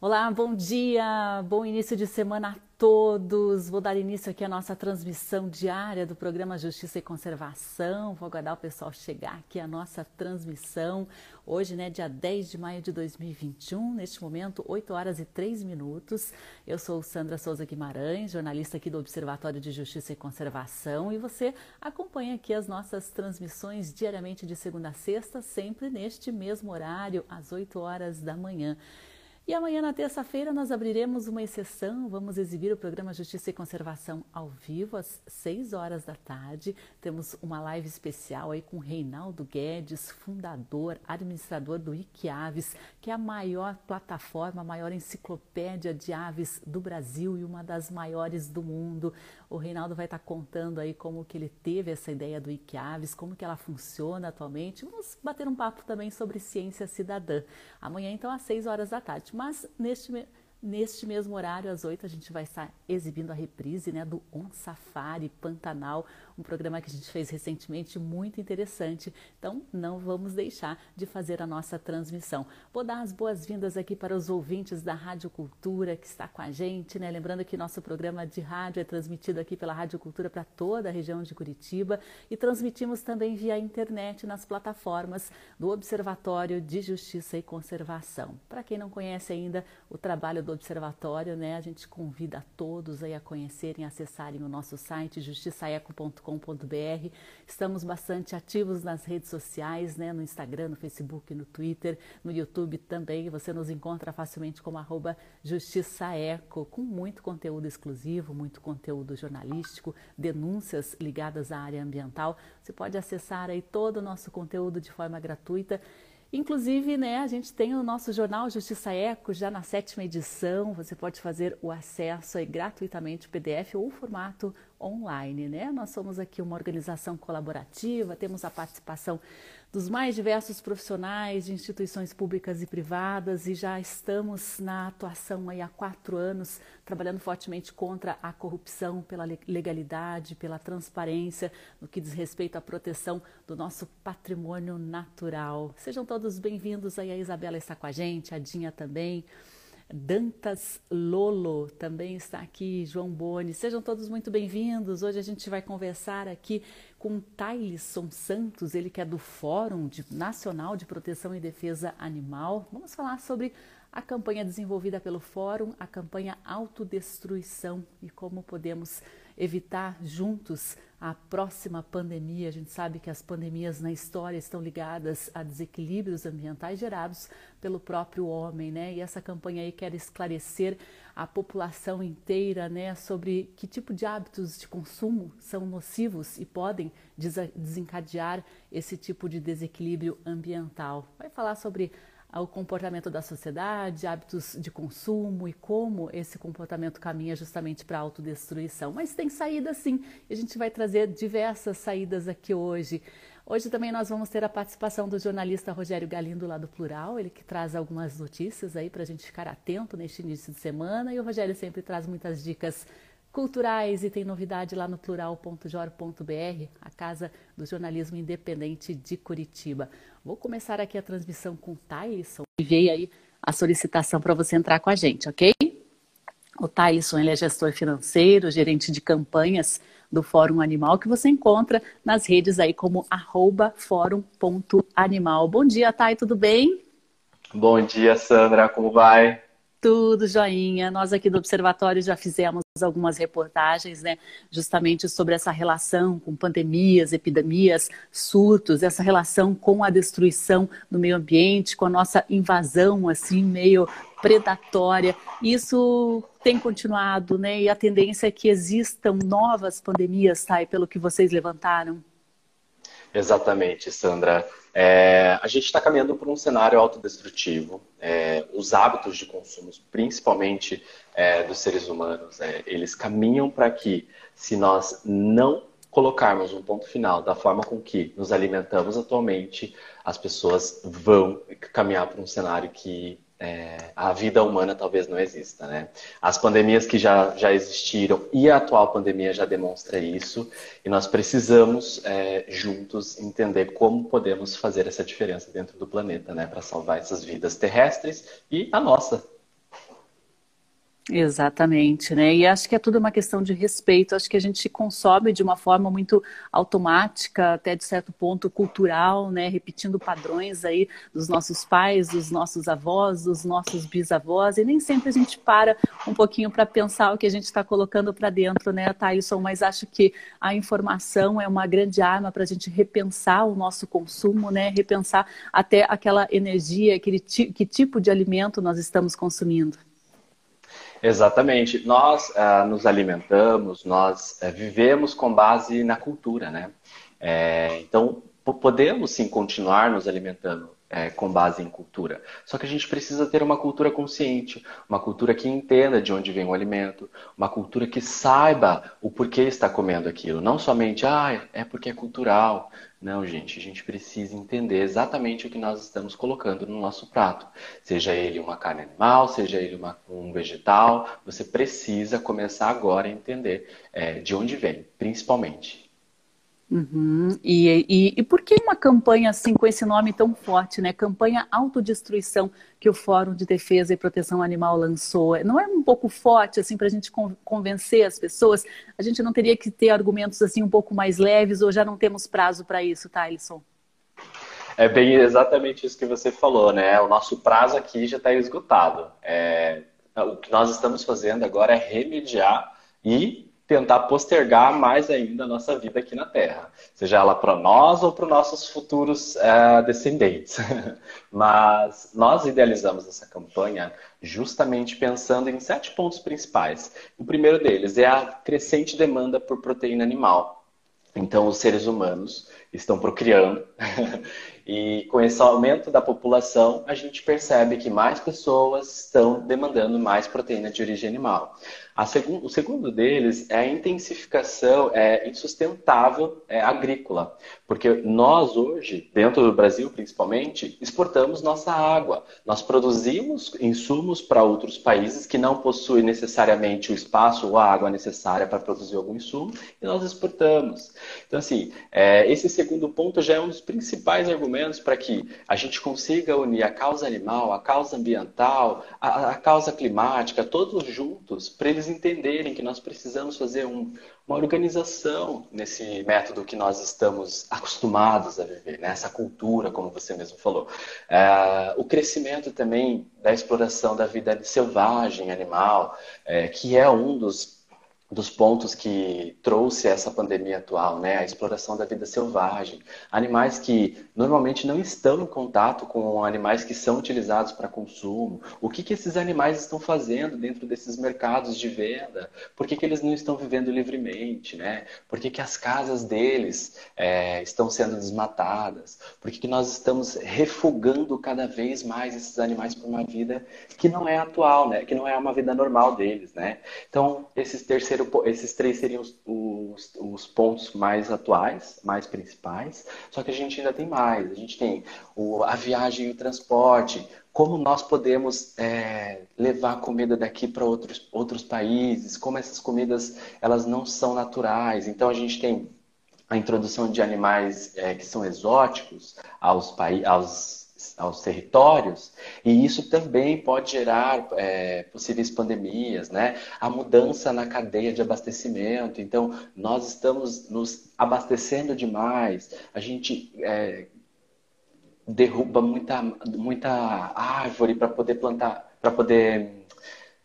Olá, bom dia, bom início de semana a todos. Vou dar início aqui à nossa transmissão diária do programa Justiça e Conservação. Vou aguardar o pessoal chegar aqui à nossa transmissão. Hoje, né, dia 10 de maio de 2021, neste momento, 8 horas e 3 minutos. Eu sou Sandra Souza Guimarães, jornalista aqui do Observatório de Justiça e Conservação, e você acompanha aqui as nossas transmissões diariamente de segunda a sexta, sempre neste mesmo horário, às 8 horas da manhã. E amanhã, na terça-feira, nós abriremos uma exceção. Vamos exibir o programa Justiça e Conservação ao vivo, às 6 horas da tarde. Temos uma live especial aí com Reinaldo Guedes, fundador, administrador do Iquiaves, que é a maior plataforma, a maior enciclopédia de aves do Brasil e uma das maiores do mundo. O Reinaldo vai estar contando aí como que ele teve essa ideia do Iquiaves, como que ela funciona atualmente. Vamos bater um papo também sobre ciência cidadã. Amanhã, então, às 6 horas da tarde. Mas neste Neste mesmo horário, às 8, a gente vai estar exibindo a reprise né, do On Safari Pantanal, um programa que a gente fez recentemente muito interessante. Então, não vamos deixar de fazer a nossa transmissão. Vou dar as boas-vindas aqui para os ouvintes da Rádio Cultura que está com a gente, né? Lembrando que nosso programa de rádio é transmitido aqui pela Rádio Cultura para toda a região de Curitiba e transmitimos também via internet nas plataformas do Observatório de Justiça e Conservação. Para quem não conhece ainda o trabalho do Observatório, né? A gente convida a todos aí a conhecerem, acessarem o nosso site justiçaeco.com.br. Estamos bastante ativos nas redes sociais, né? No Instagram, no Facebook, no Twitter, no YouTube também. Você nos encontra facilmente como arroba Justiçaeco, com muito conteúdo exclusivo, muito conteúdo jornalístico, denúncias ligadas à área ambiental. Você pode acessar aí todo o nosso conteúdo de forma gratuita Inclusive, né, a gente tem o nosso jornal Justiça Eco já na sétima edição. Você pode fazer o acesso aí gratuitamente PDF ou formato online, né? Nós somos aqui uma organização colaborativa, temos a participação dos mais diversos profissionais de instituições públicas e privadas e já estamos na atuação aí há quatro anos, trabalhando fortemente contra a corrupção, pela legalidade, pela transparência, no que diz respeito à proteção do nosso patrimônio natural. Sejam todos bem-vindos aí, a Isabela está com a gente, a Dinha também. Dantas Lolo também está aqui, João Boni. Sejam todos muito bem-vindos. Hoje a gente vai conversar aqui com Tailson Santos, ele que é do Fórum de, Nacional de Proteção e Defesa Animal. Vamos falar sobre a campanha desenvolvida pelo Fórum, a campanha Autodestruição e como podemos evitar juntos a próxima pandemia. A gente sabe que as pandemias na história estão ligadas a desequilíbrios ambientais gerados pelo próprio homem, né? E essa campanha aí quer esclarecer a população inteira, né, sobre que tipo de hábitos de consumo são nocivos e podem desencadear esse tipo de desequilíbrio ambiental. Vai falar sobre o comportamento da sociedade, hábitos de consumo e como esse comportamento caminha justamente para a autodestruição. Mas tem saída sim, e a gente vai trazer diversas saídas aqui hoje. Hoje também nós vamos ter a participação do jornalista Rogério Galindo lá do Plural, ele que traz algumas notícias aí para a gente ficar atento neste início de semana. E o Rogério sempre traz muitas dicas culturais e tem novidade lá no plural.jor.br, a casa do jornalismo independente de Curitiba. Vou começar aqui a transmissão com o Tyson. Enviei aí a solicitação para você entrar com a gente, ok? O Tyson ele é gestor financeiro, gerente de campanhas do Fórum Animal, que você encontra nas redes aí como arroba fórum.animal. Bom dia, Thay, tudo bem? Bom dia, Sandra, como vai? Tudo joinha. Nós aqui do Observatório já fizemos algumas reportagens, né, justamente sobre essa relação com pandemias, epidemias, surtos, essa relação com a destruição do meio ambiente, com a nossa invasão assim meio predatória. Isso tem continuado, né? E a tendência é que existam novas pandemias, tá? E pelo que vocês levantaram. Exatamente, Sandra. É, a gente está caminhando por um cenário autodestrutivo. É, os hábitos de consumo, principalmente é, dos seres humanos, é, eles caminham para que, se nós não colocarmos um ponto final da forma com que nos alimentamos atualmente, as pessoas vão caminhar para um cenário que é, a vida humana talvez não exista, né? As pandemias que já, já existiram e a atual pandemia já demonstra isso e nós precisamos é, juntos entender como podemos fazer essa diferença dentro do planeta, né? Para salvar essas vidas terrestres e a nossa. Exatamente, né? E acho que é tudo uma questão de respeito. Acho que a gente consome de uma forma muito automática, até de certo ponto cultural, né? Repetindo padrões aí dos nossos pais, dos nossos avós, dos nossos bisavós, e nem sempre a gente para um pouquinho para pensar o que a gente está colocando para dentro, né, Thailson? Mas acho que a informação é uma grande arma para a gente repensar o nosso consumo, né? Repensar até aquela energia, aquele que tipo de alimento nós estamos consumindo. Exatamente. Nós uh, nos alimentamos, nós uh, vivemos com base na cultura, né? É, então, podemos sim continuar nos alimentando é, com base em cultura. Só que a gente precisa ter uma cultura consciente, uma cultura que entenda de onde vem o alimento, uma cultura que saiba o porquê está comendo aquilo. Não somente, ah, é porque é cultural. Não, gente, a gente precisa entender exatamente o que nós estamos colocando no nosso prato. Seja ele uma carne animal, seja ele uma, um vegetal, você precisa começar agora a entender é, de onde vem, principalmente. Uhum. E, e, e, por que uma campanha assim com esse nome tão forte, né? Campanha Autodestruição que o Fórum de Defesa e Proteção Animal lançou. Não é um pouco forte assim para a gente convencer as pessoas? A gente não teria que ter argumentos assim um pouco mais leves ou já não temos prazo para isso, Tyson? É bem exatamente isso que você falou, né? O nosso prazo aqui já está esgotado. É, o que nós estamos fazendo agora é remediar e tentar postergar mais ainda a nossa vida aqui na Terra, seja ela para nós ou para os nossos futuros é, descendentes. Mas nós idealizamos essa campanha justamente pensando em sete pontos principais. O primeiro deles é a crescente demanda por proteína animal. Então, os seres humanos estão procriando e com esse aumento da população, a gente percebe que mais pessoas estão demandando mais proteína de origem animal o segundo deles é a intensificação é, insustentável é, agrícola, porque nós hoje, dentro do Brasil principalmente, exportamos nossa água. Nós produzimos insumos para outros países que não possuem necessariamente o espaço ou a água necessária para produzir algum insumo e nós exportamos. Então, assim, é, esse segundo ponto já é um dos principais argumentos para que a gente consiga unir a causa animal, a causa ambiental, a, a causa climática, todos juntos, para eles entenderem que nós precisamos fazer um, uma organização nesse método que nós estamos acostumados a viver, né? essa cultura, como você mesmo falou. É, o crescimento também da exploração da vida selvagem, animal, é, que é um dos dos pontos que trouxe essa pandemia atual, né? A exploração da vida selvagem, animais que normalmente não estão em contato com animais que são utilizados para consumo. O que, que esses animais estão fazendo dentro desses mercados de venda? Por que, que eles não estão vivendo livremente, né? Por que, que as casas deles é, estão sendo desmatadas? Por que, que nós estamos refugando cada vez mais esses animais para uma vida que não é atual, né? Que não é uma vida normal deles, né? Então, esses terceiros esses três seriam os, os, os, pontos mais atuais, mais principais. Só que a gente ainda tem mais. A gente tem o, a viagem e o transporte. Como nós podemos é, levar comida daqui para outros, outros países? Como essas comidas elas não são naturais? Então a gente tem a introdução de animais é, que são exóticos aos, aos aos territórios, e isso também pode gerar é, possíveis pandemias, né? A mudança na cadeia de abastecimento. Então, nós estamos nos abastecendo demais, a gente é, derruba muita, muita árvore para poder plantar, para poder.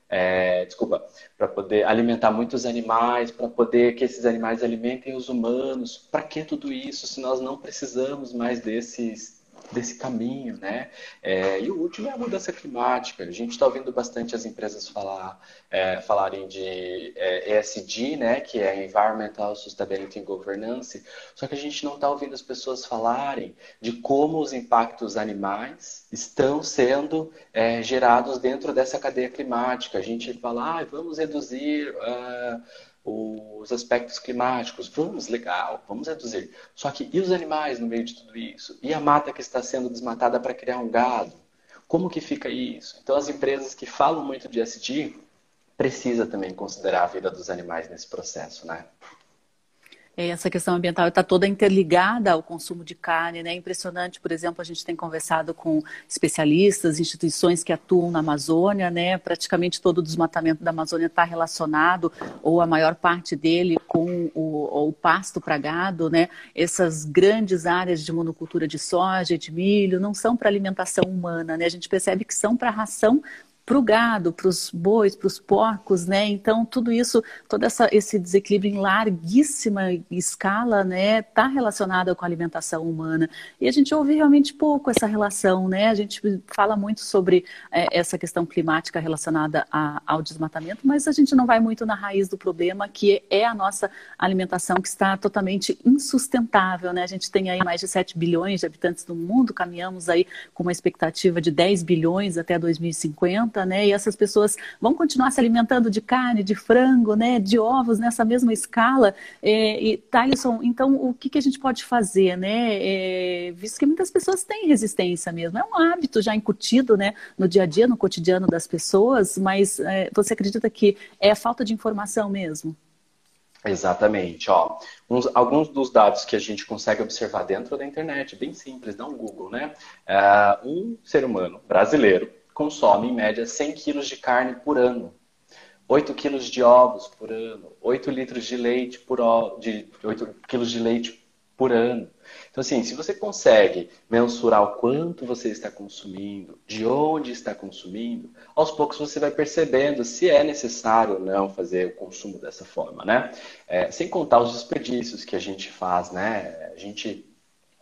É, desculpa, para poder alimentar muitos animais, para poder que esses animais alimentem os humanos. Para que tudo isso se nós não precisamos mais desses desse caminho, né? É, e o último é a mudança climática. A gente está ouvindo bastante as empresas falar, é, falarem de é, ESG, né? Que é Environmental Sustainability Governance. Só que a gente não está ouvindo as pessoas falarem de como os impactos animais estão sendo é, gerados dentro dessa cadeia climática. A gente fala, ah, vamos reduzir uh, os aspectos climáticos. Vamos, legal, vamos reduzir. Só que e os animais no meio de tudo isso? E a mata que está sendo desmatada para criar um gado? Como que fica isso? Então as empresas que falam muito de SD precisa também considerar a vida dos animais nesse processo, né? É, essa questão ambiental está toda interligada ao consumo de carne, né? É impressionante, por exemplo, a gente tem conversado com especialistas, instituições que atuam na Amazônia, né? Praticamente todo o desmatamento da Amazônia está relacionado, ou a maior parte dele, com o, o pasto para gado, né? Essas grandes áreas de monocultura de soja, de milho, não são para alimentação humana, né? A gente percebe que são para ração para o gado, para os bois, para os porcos, né? Então tudo isso, todo essa, esse desequilíbrio em larguíssima escala, né, está relacionado com a alimentação humana. E a gente ouve realmente pouco essa relação, né? A gente fala muito sobre é, essa questão climática relacionada a, ao desmatamento, mas a gente não vai muito na raiz do problema, que é a nossa alimentação que está totalmente insustentável, né? A gente tem aí mais de 7 bilhões de habitantes do mundo, caminhamos aí com uma expectativa de 10 bilhões até 2050 né? E essas pessoas vão continuar se alimentando de carne, de frango, né? De ovos nessa mesma escala. É, e Thaleson, então o que, que a gente pode fazer, né? É, visto que muitas pessoas têm resistência mesmo, é um hábito já incutido, né? No dia a dia, no cotidiano das pessoas, mas é, você acredita que é falta de informação mesmo? Exatamente, ó. Uns, alguns dos dados que a gente consegue observar dentro da internet, bem simples, não Google, né? É, um ser humano brasileiro consome, em média, 100 quilos de carne por ano, 8 quilos de ovos por ano, 8 litros de leite por de 8 quilos de leite por ano. Então, assim, se você consegue mensurar o quanto você está consumindo, de onde está consumindo, aos poucos você vai percebendo se é necessário ou não fazer o consumo dessa forma, né? É, sem contar os desperdícios que a gente faz, né? A gente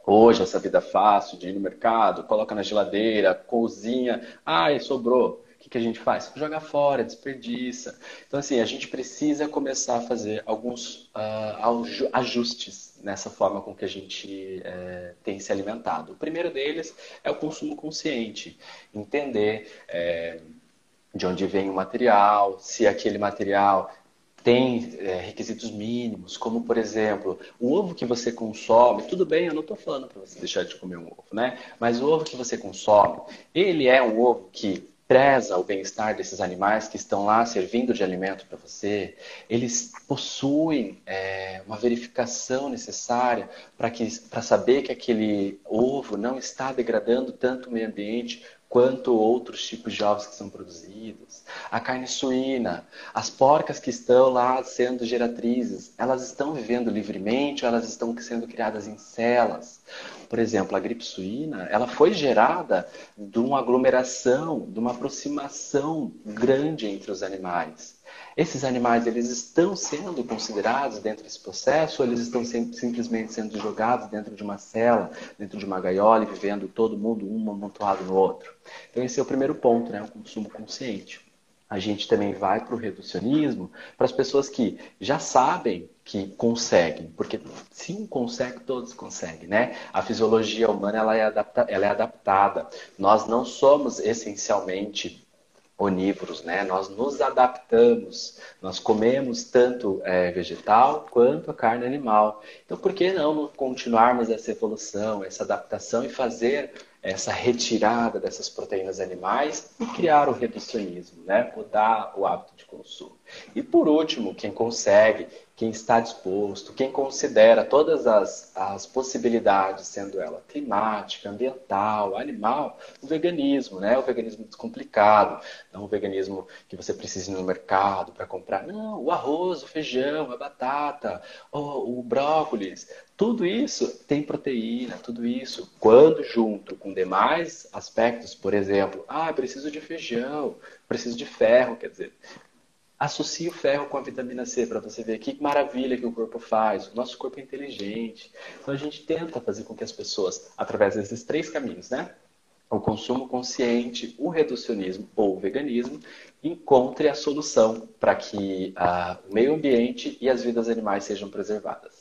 Hoje, essa vida fácil de ir no mercado, coloca na geladeira, cozinha, ai, sobrou. O que, que a gente faz? Joga fora, desperdiça. Então, assim, a gente precisa começar a fazer alguns uh, ajustes nessa forma com que a gente é, tem se alimentado. O primeiro deles é o consumo consciente. Entender é, de onde vem o material, se aquele material tem é, requisitos mínimos, como por exemplo, o ovo que você consome, tudo bem, eu não estou falando para você deixar de comer um ovo, né? Mas o ovo que você consome, ele é um ovo que preza o bem-estar desses animais que estão lá servindo de alimento para você, eles possuem é, uma verificação necessária para saber que aquele ovo não está degradando tanto o meio ambiente quanto outros tipos de ovos que são produzidos. A carne suína, as porcas que estão lá sendo geratrizes, elas estão vivendo livremente ou elas estão sendo criadas em celas? Por exemplo, a gripe suína, ela foi gerada de uma aglomeração, de uma aproximação grande entre os animais. Esses animais, eles estão sendo considerados dentro desse processo ou eles estão simplesmente sendo jogados dentro de uma cela, dentro de uma gaiola e vivendo todo mundo um amontoado no outro? Então esse é o primeiro ponto, né? o consumo consciente. A gente também vai para o reducionismo para as pessoas que já sabem que conseguem, porque se um consegue, todos conseguem, né? A fisiologia humana ela é, adapta, ela é adaptada. Nós não somos essencialmente onívoros, né? Nós nos adaptamos, nós comemos tanto é, vegetal quanto a carne animal. Então, por que não continuarmos essa evolução, essa adaptação e fazer essa retirada dessas proteínas animais e criar o reducionismo, né? Mudar o hábito de consumo. E por último, quem consegue, quem está disposto, quem considera todas as, as possibilidades, sendo ela climática, ambiental, animal, o veganismo, né? O veganismo descomplicado, não o veganismo que você precisa ir no mercado para comprar. Não, o arroz, o feijão, a batata, o, o brócolis, tudo isso tem proteína, tudo isso, quando junto com demais aspectos, por exemplo, ah, preciso de feijão, preciso de ferro, quer dizer, associe o ferro com a vitamina C para você ver que maravilha que o corpo faz. O nosso corpo é inteligente. Então a gente tenta fazer com que as pessoas, através desses três caminhos, né? O consumo consciente, o reducionismo ou o veganismo, encontre a solução para que uh, o meio ambiente e as vidas animais sejam preservadas.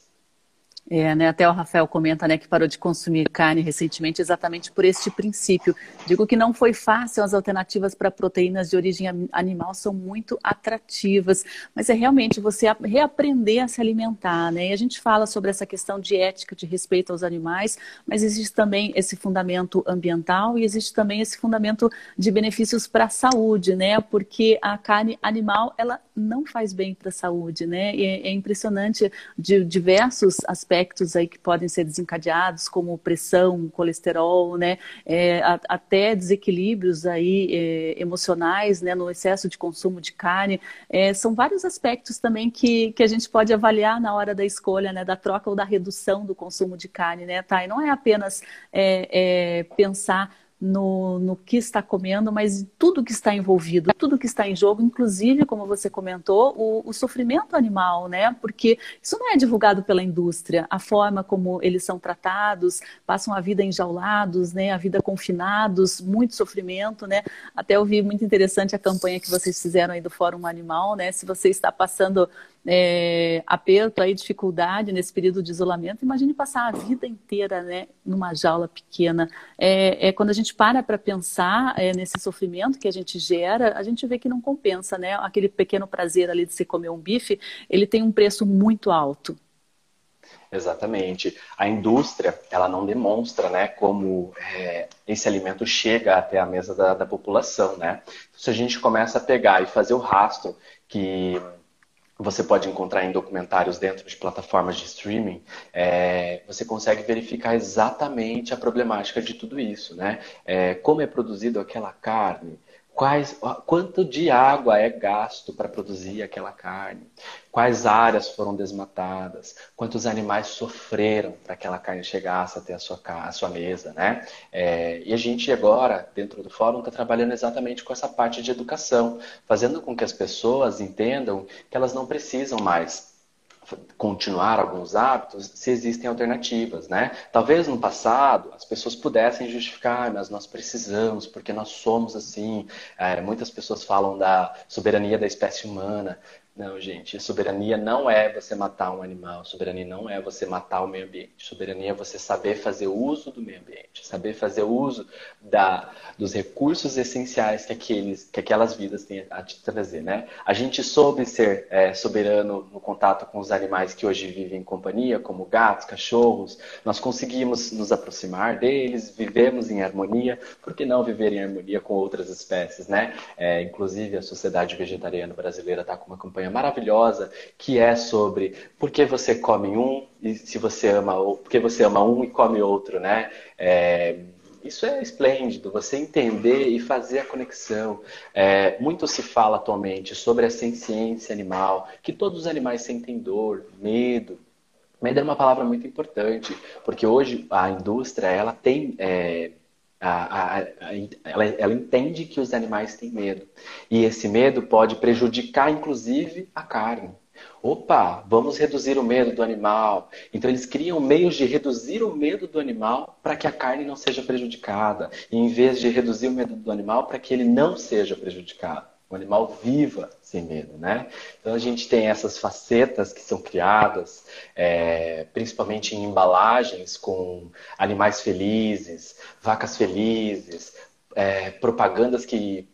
É, né? Até o Rafael comenta né, que parou de consumir carne recentemente exatamente por este princípio. Digo que não foi fácil, as alternativas para proteínas de origem animal são muito atrativas, mas é realmente você reaprender a se alimentar. Né? E a gente fala sobre essa questão de ética, de respeito aos animais, mas existe também esse fundamento ambiental e existe também esse fundamento de benefícios para a saúde, né? porque a carne animal ela não faz bem para a saúde, né? É, é, impressionante de diversos aspectos aí que podem ser desencadeados, como pressão, colesterol, né? É, a, até desequilíbrios aí é, emocionais, né? No excesso de consumo de carne. É, são vários aspectos também que, que a gente pode avaliar na hora da escolha, né? Da troca ou da redução do consumo de carne, né, Thay? Não é apenas é, pensar no, no que está comendo, mas tudo que está envolvido, tudo que está em jogo, inclusive, como você comentou, o, o, sofrimento animal, né? Porque isso não é divulgado pela indústria, a forma como eles são tratados, passam a vida enjaulados, né? A vida confinados, muito sofrimento, né? Até eu vi muito interessante a campanha que vocês fizeram aí do Fórum Animal, né? Se você está passando é, aperto, aí, dificuldade nesse período de isolamento, imagine passar a vida inteira né, numa jaula pequena. É, é quando a gente para para pensar é, nesse sofrimento que a gente gera, a gente vê que não compensa, né? Aquele pequeno prazer ali de se comer um bife, ele tem um preço muito alto. Exatamente. A indústria, ela não demonstra, né, como é, esse alimento chega até a mesa da, da população, né? Se a gente começa a pegar e fazer o rastro que você pode encontrar em documentários dentro de plataformas de streaming, é, você consegue verificar exatamente a problemática de tudo isso, né? É, como é produzido aquela carne, quais, quanto de água é gasto para produzir aquela carne, quais áreas foram desmatadas, quantos animais sofreram para que aquela carne chegasse até a sua, a sua mesa, né? É, e a gente agora, dentro do fórum, está trabalhando exatamente com essa parte de educação, fazendo com que as pessoas entendam que elas não precisam mais continuar alguns hábitos se existem alternativas, né? Talvez no passado as pessoas pudessem justificar, mas nós precisamos porque nós somos assim. É, muitas pessoas falam da soberania da espécie humana. Não, gente, soberania não é você matar um animal, soberania não é você matar o meio ambiente. Soberania é você saber fazer uso do meio ambiente, saber fazer uso da, dos recursos essenciais que, aqueles, que aquelas vidas têm a te trazer, né? A gente soube ser é, soberano no contato com os animais que hoje vivem em companhia, como gatos, cachorros. Nós conseguimos nos aproximar deles, vivemos em harmonia. Por que não viver em harmonia com outras espécies, né? É, inclusive, a Sociedade Vegetariana Brasileira está com uma campanha maravilhosa que é sobre por que você come um e se você ama por que você ama um e come outro, né? É, isso é esplêndido, você entender e fazer a conexão. É, muito se fala atualmente sobre a senciência animal, que todos os animais sentem dor, medo. Medo é uma palavra muito importante, porque hoje a indústria ela tem é, a, a, a, ela, ela, entende que os animais têm medo. E esse medo pode prejudicar, inclusive, a carne. Opa, vamos reduzir o medo do animal. Então, eles criam meios de reduzir o medo do animal para que a carne não seja prejudicada. E, em vez de reduzir o medo do animal, para que ele não seja prejudicado o animal viva sem medo, né? Então a gente tem essas facetas que são criadas, é, principalmente em embalagens com animais felizes, vacas felizes, é, propagandas que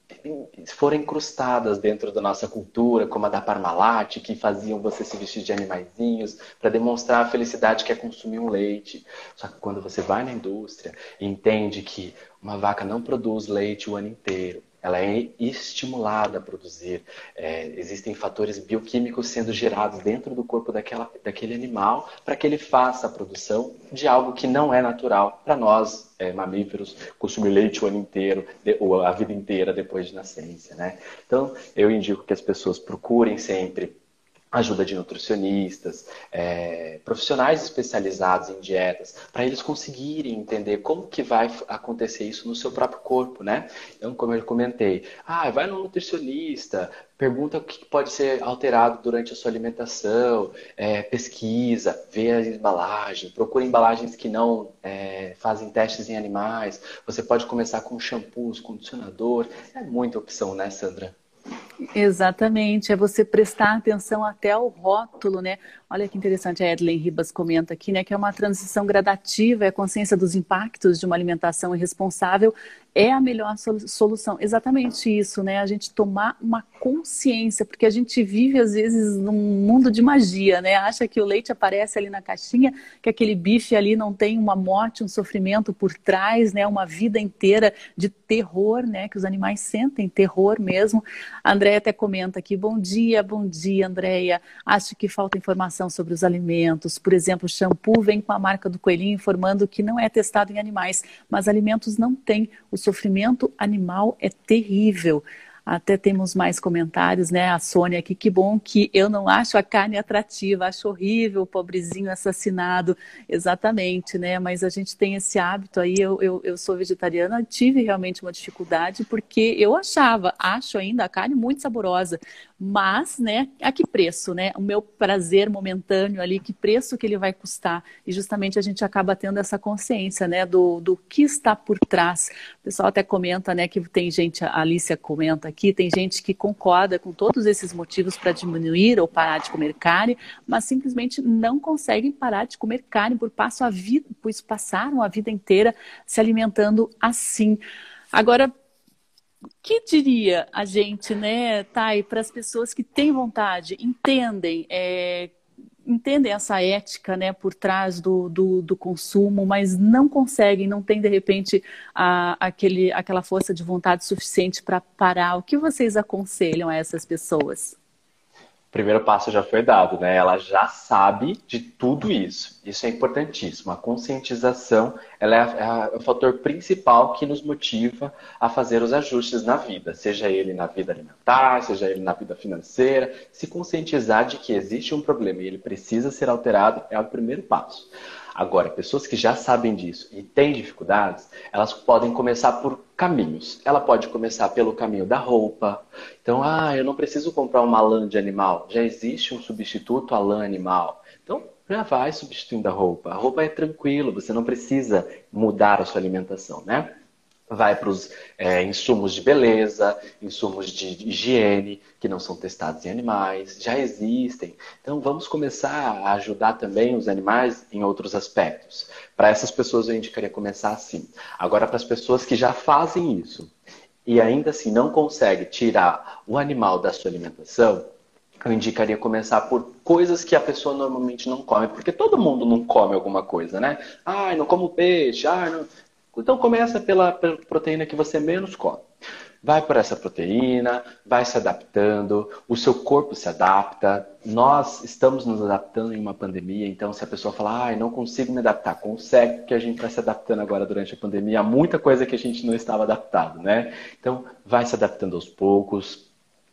foram incrustadas dentro da nossa cultura, como a da Parmalat, que faziam você se vestir de animaizinhos para demonstrar a felicidade que é consumir um leite. Só que quando você vai na indústria e entende que uma vaca não produz leite o ano inteiro, ela é estimulada a produzir. É, existem fatores bioquímicos sendo gerados dentro do corpo daquela, daquele animal para que ele faça a produção de algo que não é natural para nós, é, mamíferos, consumir leite o ano inteiro, de, ou a vida inteira depois de nascença. Né? Então, eu indico que as pessoas procurem sempre ajuda de nutricionistas, é, profissionais especializados em dietas, para eles conseguirem entender como que vai acontecer isso no seu próprio corpo, né? Então, como eu comentei, ah, vai no nutricionista, pergunta o que pode ser alterado durante a sua alimentação, é, pesquisa, vê a embalagem, procura embalagens que não é, fazem testes em animais. Você pode começar com shampoos, condicionador, é muita opção, né, Sandra? Exatamente, é você prestar atenção até ao rótulo, né? Olha que interessante, a Edlen Ribas comenta aqui, né, que é uma transição gradativa, é a consciência dos impactos de uma alimentação irresponsável é a melhor solução. Exatamente isso, né? A gente tomar uma consciência, porque a gente vive às vezes num mundo de magia, né? Acha que o leite aparece ali na caixinha, que aquele bife ali não tem uma morte, um sofrimento por trás, né? Uma vida inteira de terror, né? Que os animais sentem terror mesmo. A Andréia até comenta aqui: bom dia, bom dia, Andréia. Acho que falta informação sobre os alimentos. Por exemplo, o shampoo vem com a marca do coelhinho informando que não é testado em animais, mas alimentos não têm. O sofrimento animal é terrível. Até temos mais comentários, né? A Sônia aqui, que bom que eu não acho a carne atrativa, acho horrível pobrezinho assassinado. Exatamente, né? Mas a gente tem esse hábito aí. Eu, eu, eu sou vegetariana, tive realmente uma dificuldade porque eu achava, acho ainda a carne muito saborosa, mas, né, a que preço, né? O meu prazer momentâneo ali, que preço que ele vai custar? E justamente a gente acaba tendo essa consciência, né, do, do que está por trás. O pessoal até comenta, né, que tem gente, a Alicia comenta aqui, tem gente que concorda com todos esses motivos para diminuir ou parar de comer carne, mas simplesmente não conseguem parar de comer carne por passo a vida, pois passaram a vida inteira se alimentando assim. Agora, que diria a gente, né, Thay, para as pessoas que têm vontade, entendem, é, entendem essa ética, né, por trás do, do, do, consumo, mas não conseguem, não têm de repente a, aquele, aquela força de vontade suficiente para parar. O que vocês aconselham a essas pessoas? Primeiro passo já foi dado, né? Ela já sabe de tudo isso. Isso é importantíssimo. A conscientização ela é, é o fator principal que nos motiva a fazer os ajustes na vida, seja ele na vida alimentar, seja ele na vida financeira. Se conscientizar de que existe um problema e ele precisa ser alterado é o primeiro passo. Agora, pessoas que já sabem disso e têm dificuldades, elas podem começar por caminhos. Ela pode começar pelo caminho da roupa. Então, ah, eu não preciso comprar uma lã de animal. Já existe um substituto à lã animal. Então, já vai substituindo a roupa. A roupa é tranquilo, você não precisa mudar a sua alimentação, né? Vai para os é, insumos de beleza, insumos de higiene, que não são testados em animais, já existem. Então vamos começar a ajudar também os animais em outros aspectos. Para essas pessoas eu indicaria começar assim. Agora, para as pessoas que já fazem isso e ainda assim não conseguem tirar o animal da sua alimentação, eu indicaria começar por coisas que a pessoa normalmente não come, porque todo mundo não come alguma coisa, né? Ah, não como peixe, ah, não... Então começa pela, proteína que você menos come. Vai por essa proteína, vai se adaptando, o seu corpo se adapta. Nós estamos nos adaptando em uma pandemia, então se a pessoa falar, ah, não consigo me adaptar, consegue, porque a gente vai se adaptando agora durante a pandemia, há muita coisa que a gente não estava adaptado, né? Então vai se adaptando aos poucos,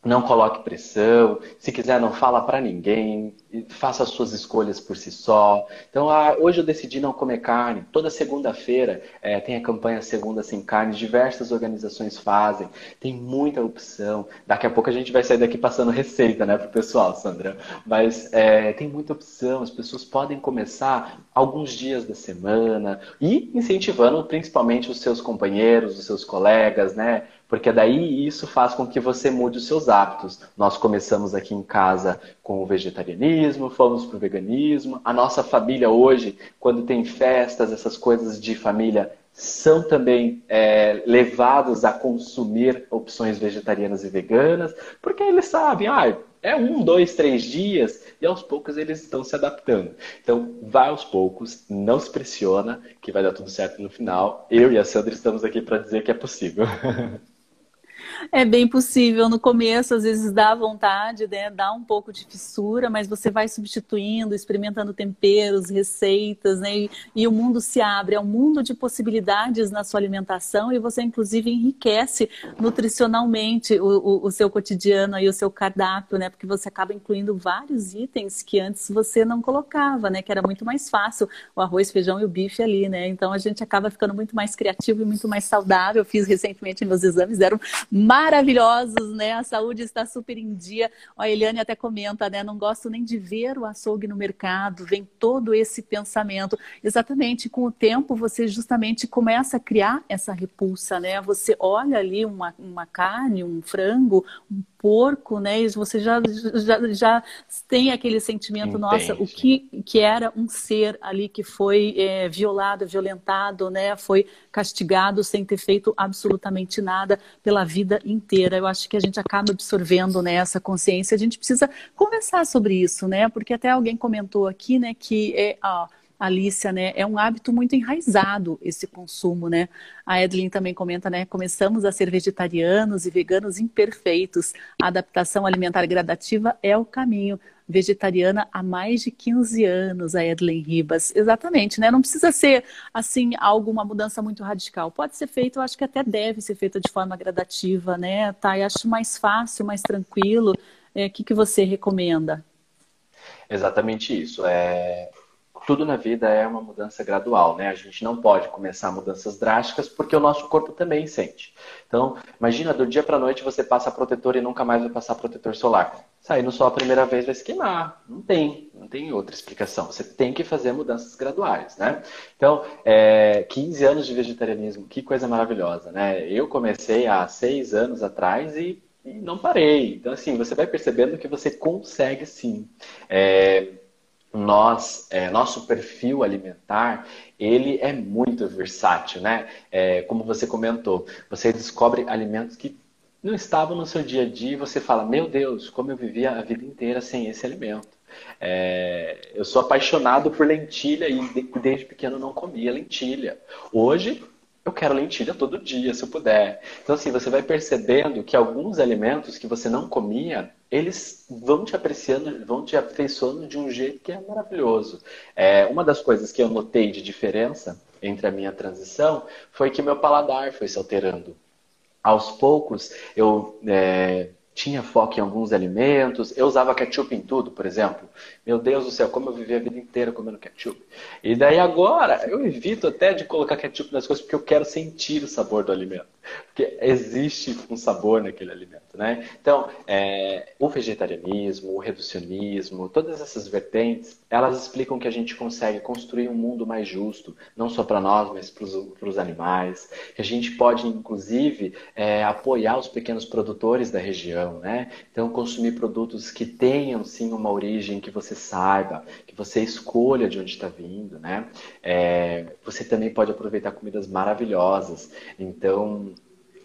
não coloque pressão, se quiser não fala para ninguém, faça as suas escolhas por si só. Então, ah, hoje eu decidi não comer carne. Toda segunda-feira é, tem a campanha Segunda Sem Carne, diversas organizações fazem, tem muita opção. Daqui a pouco a gente vai sair daqui passando receita, né, pro pessoal, Sandra. Mas é, tem muita opção, as pessoas podem começar alguns dias da semana e incentivando principalmente os seus companheiros, os seus colegas, né? Porque daí isso faz com que você mude os seus hábitos. Nós começamos aqui em casa com o vegetarianismo, fomos para o veganismo. A nossa família hoje, quando tem festas, essas coisas de família, são também é, levados a consumir opções vegetarianas e veganas, porque eles sabem, ah, é um, dois, três dias e aos poucos eles estão se adaptando. Então, vai aos poucos, não se pressiona, que vai dar tudo certo no final. Eu e a Sandra estamos aqui para dizer que é possível. É bem possível. No começo, às vezes dá vontade, né? dá um pouco de fissura, mas você vai substituindo, experimentando temperos, receitas, né? E, e, o mundo se abre. É um mundo de possibilidades na sua alimentação e você, inclusive, enriquece nutricionalmente o, o, o seu cotidiano e o seu cardápio, né? Porque você acaba incluindo vários itens que antes você não colocava, né? Que era muito mais fácil o arroz, feijão e o bife ali, né? Então a gente acaba ficando muito mais criativo e muito mais saudável. Eu fiz recentemente meus exames, eram maravilhosos, né? A saúde está super em dia. A Eliane até comenta, né? Não gosto nem de ver o açougue no mercado, vem todo esse pensamento. Exatamente, com o tempo você justamente começa a criar essa repulsa, né? Você olha ali uma, uma carne, um frango, um porco, né? E você já, já, já tem aquele sentimento, Entendi. nossa, o que, que era um ser ali que foi é, violado, violentado, né? Foi castigado sem ter feito absolutamente nada pela vida inteira. Eu acho que a gente acaba absorvendo né, essa consciência. A gente precisa conversar sobre isso, né? Porque até alguém comentou aqui, né, que é. Ó, Alicia, né? É um hábito muito enraizado esse consumo, né? A Edlin também comenta, né? Começamos a ser vegetarianos e veganos imperfeitos. A adaptação alimentar gradativa é o caminho. Vegetariana há mais de 15 anos, a Edlin Ribas. Exatamente, né? Não precisa ser, assim, algo, uma mudança muito radical. Pode ser feito, eu acho que até deve ser feita de forma gradativa, né? Tá, acho mais fácil, mais tranquilo. O é, que, que você recomenda? Exatamente isso. É, tudo na vida é uma mudança gradual, né? A gente não pode começar mudanças drásticas porque o nosso corpo também sente. Então, imagina do dia para noite você passa protetor e nunca mais vai passar protetor solar. Sair no sol a primeira vez vai se queimar. Não tem, não tem outra explicação. Você tem que fazer mudanças graduais, né? Então, é, 15 anos de vegetarianismo, que coisa maravilhosa, né? Eu comecei há seis anos atrás e e não parei. Então, assim, você vai percebendo que você consegue sim. É, nós, é, nosso perfil alimentar, ele é muito versátil, né? É, como você comentou, você descobre alimentos que não estavam no seu dia a dia e você fala, meu Deus, como eu vivia a vida inteira sem esse alimento. É, eu sou apaixonado por lentilha e desde pequeno não comia lentilha. Hoje eu quero lentilha todo dia, se eu puder. Então, assim, você vai percebendo que alguns alimentos que você não comia, eles vão te apreciando, vão te afeiçoando de um jeito que é maravilhoso. É, uma das coisas que eu notei de diferença entre a minha transição foi que meu paladar foi se alterando. Aos poucos, eu é, tinha foco em alguns alimentos. Eu usava ketchup em tudo, por exemplo. Meu Deus do céu, como eu vivi a vida inteira comendo ketchup. E daí agora, eu evito até de colocar ketchup nas coisas porque eu quero sentir o sabor do alimento. Porque existe um sabor naquele alimento, né? Então, é, o vegetarianismo, o reducionismo, todas essas vertentes, elas explicam que a gente consegue construir um mundo mais justo, não só para nós, mas para os animais. Que a gente pode, inclusive, é, apoiar os pequenos produtores da região, né? Então, consumir produtos que tenham, sim, uma origem que você saiba, que você escolha de onde está vindo, né? É, você também pode aproveitar comidas maravilhosas. Então,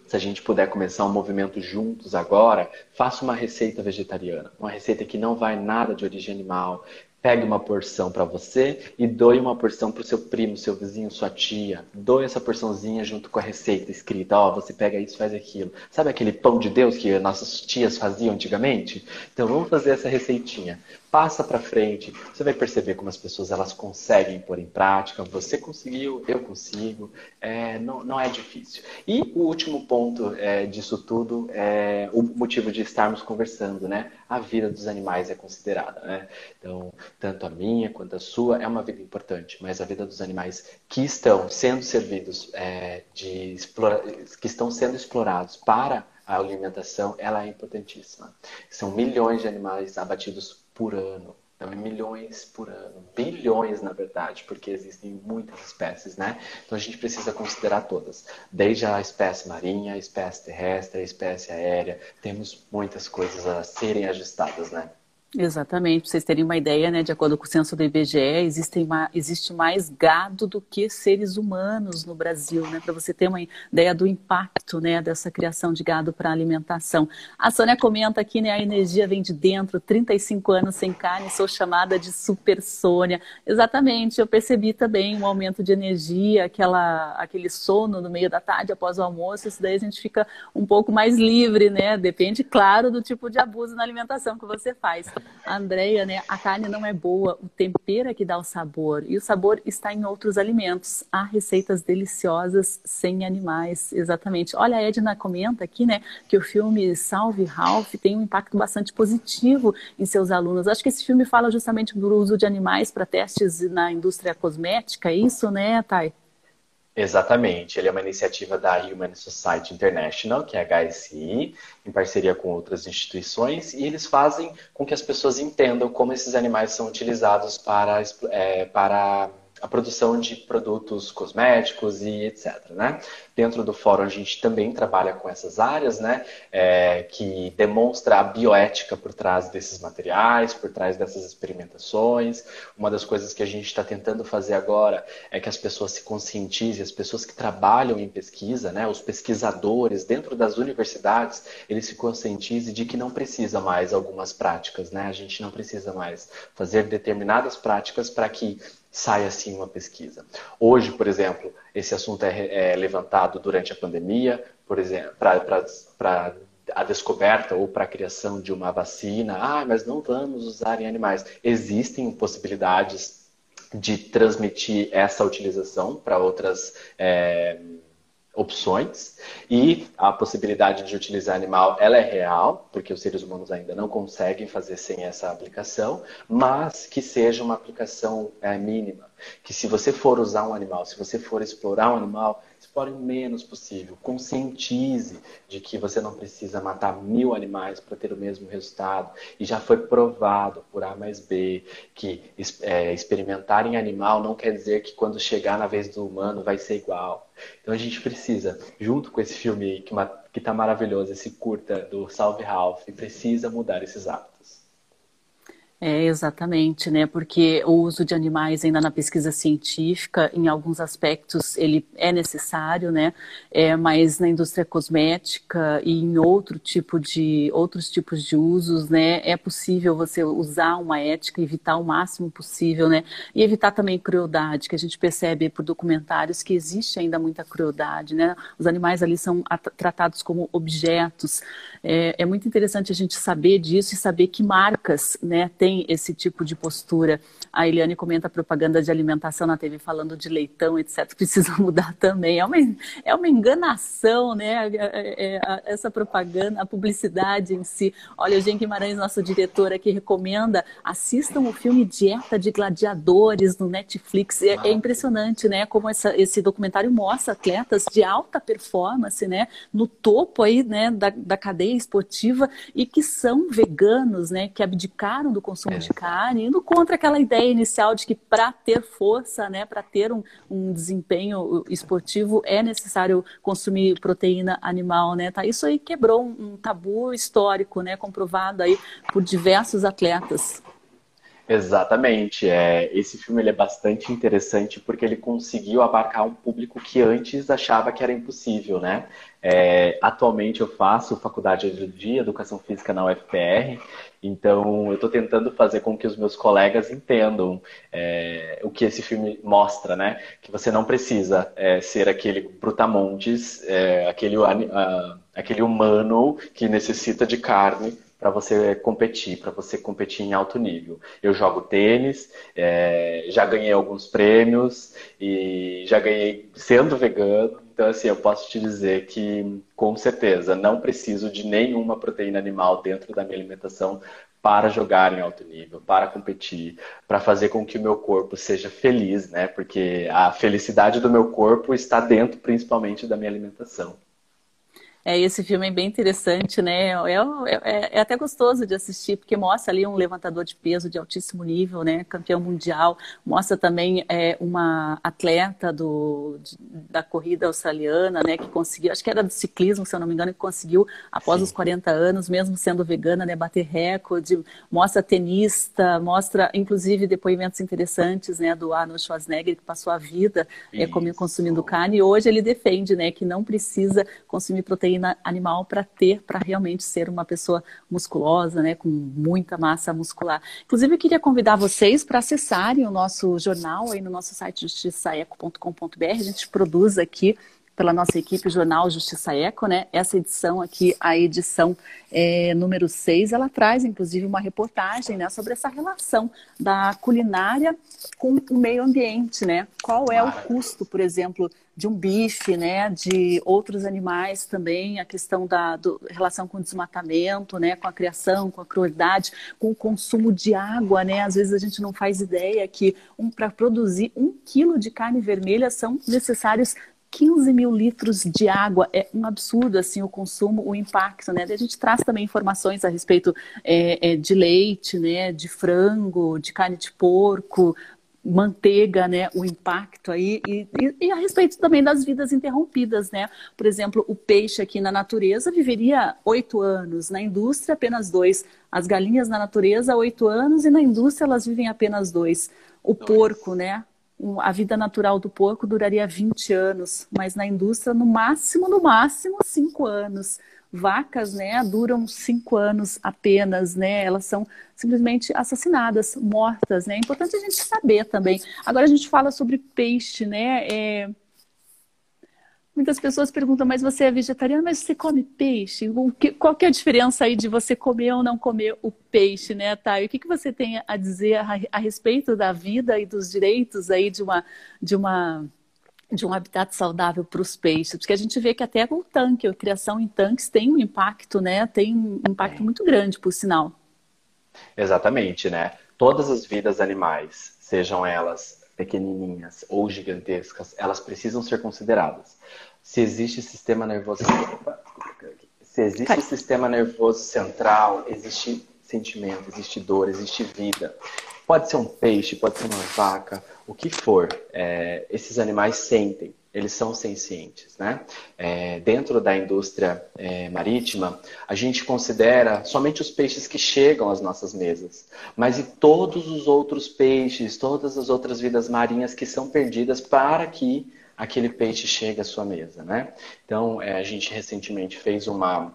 se a gente puder começar um movimento juntos agora, faça uma receita vegetariana, uma receita que não vai nada de origem animal, Pegue uma porção para você e doe uma porção para o seu primo, seu vizinho, sua tia. Doe essa porçãozinha junto com a receita escrita. Ó, oh, você pega isso, faz aquilo. Sabe aquele pão de Deus que nossas tias faziam antigamente? Então vamos fazer essa receitinha passa para frente, você vai perceber como as pessoas elas conseguem pôr em prática. Você conseguiu, eu consigo, é, não, não é difícil. E o último ponto é, disso tudo é o motivo de estarmos conversando, né? A vida dos animais é considerada, né? Então, tanto a minha quanto a sua é uma vida importante, mas a vida dos animais que estão sendo servidos é, de explora... que estão sendo explorados para a alimentação, ela é importantíssima. São milhões de animais abatidos por ano. Então, é milhões por ano, bilhões na verdade, porque existem muitas espécies, né? Então a gente precisa considerar todas, desde a espécie marinha, a espécie terrestre, a espécie aérea, temos muitas coisas a serem ajustadas, né? Exatamente, para vocês terem uma ideia, né, de acordo com o censo do IBGE, existem existe mais gado do que seres humanos no Brasil, né, para você ter uma ideia do impacto, né, dessa criação de gado para alimentação. A Sônia comenta aqui, né, a energia vem de dentro, 35 anos sem carne, sou chamada de super Sônia. Exatamente, eu percebi também um aumento de energia, aquela, aquele sono no meio da tarde após o almoço, isso daí a gente fica um pouco mais livre, né, depende, claro, do tipo de abuso na alimentação que você faz. A Andrea, né, a carne não é boa, o tempero é que dá o sabor. E o sabor está em outros alimentos. Há receitas deliciosas sem animais, exatamente. Olha, a Edna comenta aqui, né, que o filme Salve Ralph tem um impacto bastante positivo em seus alunos. Acho que esse filme fala justamente do uso de animais para testes na indústria cosmética, é isso, né, Thay? Exatamente, ele é uma iniciativa da Human Society International, que é a HSI, em parceria com outras instituições, e eles fazem com que as pessoas entendam como esses animais são utilizados para, é, para a produção de produtos cosméticos e etc. Né? Dentro do fórum a gente também trabalha com essas áreas, né? É, que demonstra a bioética por trás desses materiais, por trás dessas experimentações. Uma das coisas que a gente está tentando fazer agora é que as pessoas se conscientizem, as pessoas que trabalham em pesquisa, né? Os pesquisadores dentro das universidades, eles se conscientizem de que não precisa mais algumas práticas, né? A gente não precisa mais fazer determinadas práticas para que sai assim uma pesquisa. Hoje, por exemplo, esse assunto é, é levantado durante a pandemia, por exemplo, para a descoberta ou para a criação de uma vacina. Ah, mas não vamos usar em animais. Existem possibilidades de transmitir essa utilização para outras é, opções e a possibilidade de utilizar animal ela é real porque os seres humanos ainda não conseguem fazer sem essa aplicação mas que seja uma aplicação é, mínima que se você for usar um animal se você for explorar um animal explore o menos possível. Conscientize de que você não precisa matar mil animais para ter o mesmo resultado. E já foi provado por A mais B que é, experimentar em animal não quer dizer que quando chegar na vez do humano vai ser igual. Então a gente precisa, junto com esse filme que, que tá maravilhoso, esse curta do Salve Ralph, precisa mudar esses hábitos. É, exatamente, né? Porque o uso de animais ainda na pesquisa científica, em alguns aspectos, ele é necessário, né? É, mas na indústria cosmética e em outro tipo de, outros tipos de usos, né? É possível você usar uma ética, evitar o máximo possível, né? E evitar também crueldade, que a gente percebe por documentários que existe ainda muita crueldade, né? Os animais ali são tratados como objetos. É, é muito interessante a gente saber disso e saber que marcas, né? Tem tem esse tipo de postura. A Eliane comenta propaganda de alimentação na TV falando de leitão, etc. Precisa mudar também. É uma, é uma enganação, né? É, é, essa propaganda, a publicidade em si. Olha, o Jean Guimarães, nosso diretor aqui, recomenda assistam o filme Dieta de Gladiadores no Netflix. É, é impressionante, né? Como essa, esse documentário mostra atletas de alta performance, né? No topo aí, né? Da, da cadeia esportiva e que são veganos, né? Que abdicaram do consumo consumo é. de carne, indo contra aquela ideia inicial de que para ter força, né, para ter um, um, desempenho esportivo é necessário consumir proteína animal, né? Tá? Isso aí quebrou um, um tabu histórico, né, comprovado aí por diversos atletas. Exatamente. É, esse filme ele é bastante interessante porque ele conseguiu abarcar um público que antes achava que era impossível, né? É, atualmente eu faço faculdade de Educação Física na UFPR, então eu estou tentando fazer com que os meus colegas entendam é, o que esse filme mostra, né? Que você não precisa é, ser aquele brutamontes, é, aquele, uh, aquele humano que necessita de carne para você competir, para você competir em alto nível. Eu jogo tênis, é, já ganhei alguns prêmios e já ganhei sendo vegano. Então, assim, eu posso te dizer que, com certeza, não preciso de nenhuma proteína animal dentro da minha alimentação para jogar em alto nível, para competir, para fazer com que o meu corpo seja feliz, né? Porque a felicidade do meu corpo está dentro, principalmente, da minha alimentação. É, esse filme é bem interessante, né? É, é, é, até gostoso de assistir, porque mostra ali um levantador de peso de altíssimo nível, né? Campeão mundial. Mostra também é, uma atleta do, de, da corrida australiana, né? Que conseguiu, acho que era do ciclismo, se eu não me engano, que conseguiu, após Sim. os 40 anos, mesmo sendo vegana, né? Bater recorde. Mostra tenista, mostra, inclusive, depoimentos interessantes, né? Do Arnold Schwarzenegger, que passou a vida é, consumindo carne. E hoje ele defende, né? Que não precisa consumir proteína proteína animal para ter, para realmente ser uma pessoa musculosa, né, com muita massa muscular. Inclusive, eu queria convidar vocês para acessarem o nosso jornal aí no nosso site justiçaeco.com.br. A gente produz aqui pela nossa equipe Jornal Justiça Eco, né? Essa edição aqui, a edição é, número 6, ela traz inclusive uma reportagem né, sobre essa relação da culinária com o meio ambiente, né? Qual é o custo, por exemplo, de um bife, né, de outros animais também, a questão da do, relação com o desmatamento, né, com a criação, com a crueldade, com o consumo de água, né, às vezes a gente não faz ideia que um, para produzir um quilo de carne vermelha são necessários 15 mil litros de água, é um absurdo assim o consumo, o impacto, né? A gente traz também informações a respeito é, é, de leite, né, de frango, de carne de porco, manteiga, né, o impacto aí e, e, a respeito também das vidas interrompidas, né? Por exemplo, o peixe aqui na natureza viveria oito anos, na indústria apenas dois. As galinhas na natureza oito anos e na indústria elas vivem apenas dois. O Nossa. porco, né? A vida natural do porco duraria 20 anos, mas na indústria no máximo, no máximo cinco anos vacas, né, duram cinco anos apenas, né? Elas são simplesmente assassinadas, mortas, né? É importante a gente saber também. Agora a gente fala sobre peixe, né? É... Muitas pessoas perguntam, mas você é vegetariano, mas você come peixe? Que, qual que é a diferença aí de você comer ou não comer o peixe, né, Thay? O que, que você tem a dizer a, a respeito da vida e dos direitos aí de uma, de uma de um habitat saudável para os peixes, porque a gente vê que até o tanque, a criação em tanques tem um impacto, né? Tem um impacto muito grande, por sinal. Exatamente, né? Todas as vidas animais, sejam elas pequenininhas ou gigantescas, elas precisam ser consideradas. Se existe sistema nervoso, se existe sistema nervoso central, existe sentimento, existe dor, existe vida. Pode ser um peixe, pode ser uma vaca, o que for. É, esses animais sentem, eles são sencientes. Né? É, dentro da indústria é, marítima, a gente considera somente os peixes que chegam às nossas mesas, mas e todos os outros peixes, todas as outras vidas marinhas que são perdidas para que aquele peixe chegue à sua mesa. Né? Então, é, a gente recentemente fez uma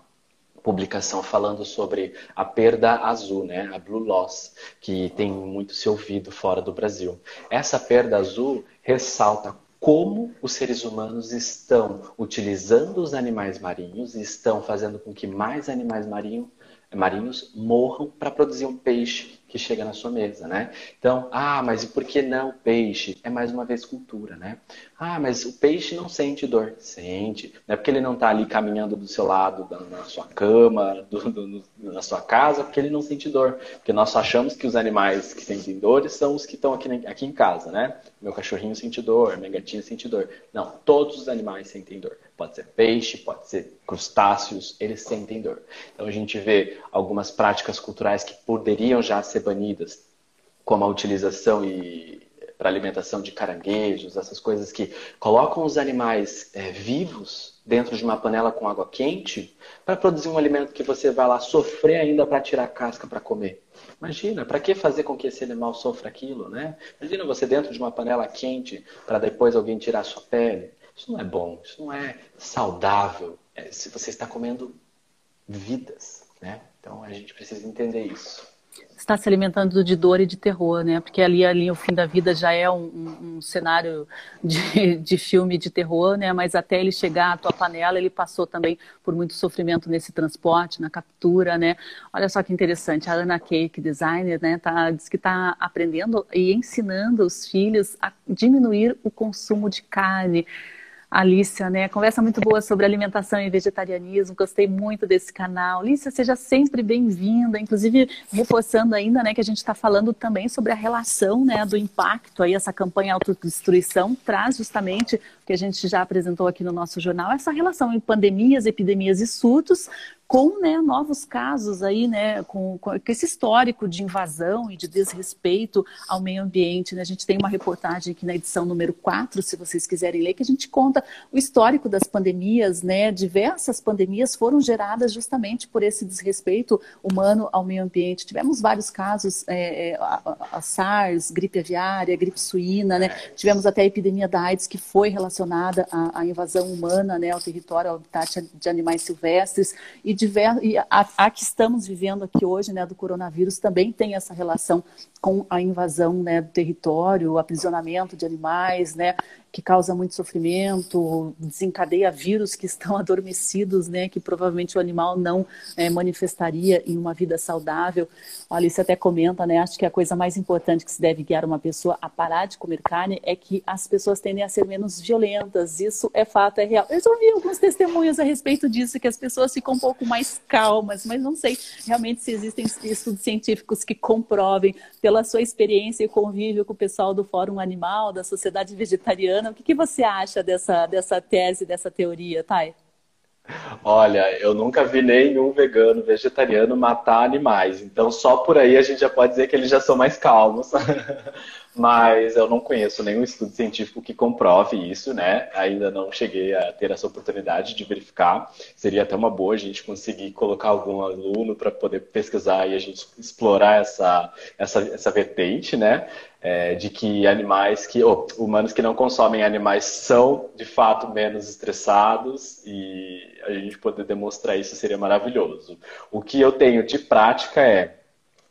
publicação falando sobre a perda azul, né, a blue loss, que tem muito se ouvido fora do Brasil. Essa perda azul ressalta como os seres humanos estão utilizando os animais marinhos e estão fazendo com que mais animais marinhos, marinhos morram para produzir um peixe que chega na sua mesa, né? Então, ah, mas e por que não peixe? É mais uma vez cultura, né? Ah, mas o peixe não sente dor. Sente. Não é porque ele não está ali caminhando do seu lado, na sua cama, do, do, na sua casa, porque ele não sente dor. Porque nós achamos que os animais que sentem dores são os que estão aqui, aqui em casa, né? Meu cachorrinho sente dor, minha gatinha sente dor. Não, todos os animais sentem dor. Pode ser peixe, pode ser crustáceos, eles sentem dor. Então a gente vê algumas práticas culturais que poderiam já ser banidas, como a utilização e para alimentação de caranguejos, essas coisas que colocam os animais é, vivos dentro de uma panela com água quente para produzir um alimento que você vai lá sofrer ainda para tirar a casca para comer. Imagina, para que fazer com que esse animal sofra aquilo, né? Imagina você dentro de uma panela quente para depois alguém tirar a sua pele. Isso não é bom, isso não é saudável. É, se você está comendo vidas, né? Então a gente precisa entender isso está se alimentando de dor e de terror, né? Porque ali, ali o fim da vida já é um, um, cenário de, de, filme de terror, né? Mas até ele chegar à tua panela, ele passou também por muito sofrimento nesse transporte, na captura, né? Olha só que interessante, a Ana Cake, designer, né? Tá, diz que está aprendendo e ensinando os filhos a diminuir o consumo de carne. Alicia, né? Conversa muito boa sobre alimentação e vegetarianismo. Gostei muito desse canal. Alicia, seja sempre bem-vinda. Inclusive, reforçando ainda, né, que a gente está falando também sobre a relação, né, do impacto aí, essa campanha autodestruição traz justamente o que a gente já apresentou aqui no nosso jornal, essa relação em pandemias, epidemias e surtos, com né, novos casos aí, né, com, com, esse histórico de invasão e de desrespeito ao meio ambiente. Né? A gente tem uma reportagem aqui na edição número 4, se vocês quiserem ler, que a gente conta o histórico das pandemias, né? Diversas pandemias foram geradas justamente por esse desrespeito humano ao meio ambiente. Tivemos vários casos, é, é a, a, SARS, gripe aviária, gripe suína, né? Tivemos até a epidemia da AIDS, que foi relacionada à, à invasão humana, né, ao território, ao habitat de animais silvestres. E e, diver, e a, a, que estamos vivendo aqui hoje, né, do coronavírus, também tem essa relação com a invasão né, do território, o aprisionamento de animais, né, que causa muito sofrimento, desencadeia vírus que estão adormecidos, né, que provavelmente o animal não é, manifestaria em uma vida saudável. A Alice até comenta, né, acho que a coisa mais importante que se deve guiar uma pessoa a parar de comer carne é que as pessoas tendem a ser menos violentas. Isso é fato, é real. Eu já ouvi alguns testemunhos a respeito disso, que as pessoas ficam um pouco mais calmas, mas não sei realmente se existem estudos científicos que comprovem pela sua experiência e convívio com o pessoal do Fórum Animal, da Sociedade Vegetariana, o que, que você acha dessa, dessa tese, dessa teoria, Thay? Olha, eu nunca vi nenhum vegano, vegetariano matar animais. Então, só por aí a gente já pode dizer que eles já são mais calmos. Mas eu não conheço nenhum estudo científico que comprove isso, né? Ainda não cheguei a ter essa oportunidade de verificar. Seria até uma boa a gente conseguir colocar algum aluno para poder pesquisar e a gente explorar essa, essa, essa vertente, né? é, de que animais que, oh, humanos que não consomem animais são de fato menos estressados e a gente poder demonstrar isso seria maravilhoso. O que eu tenho de prática é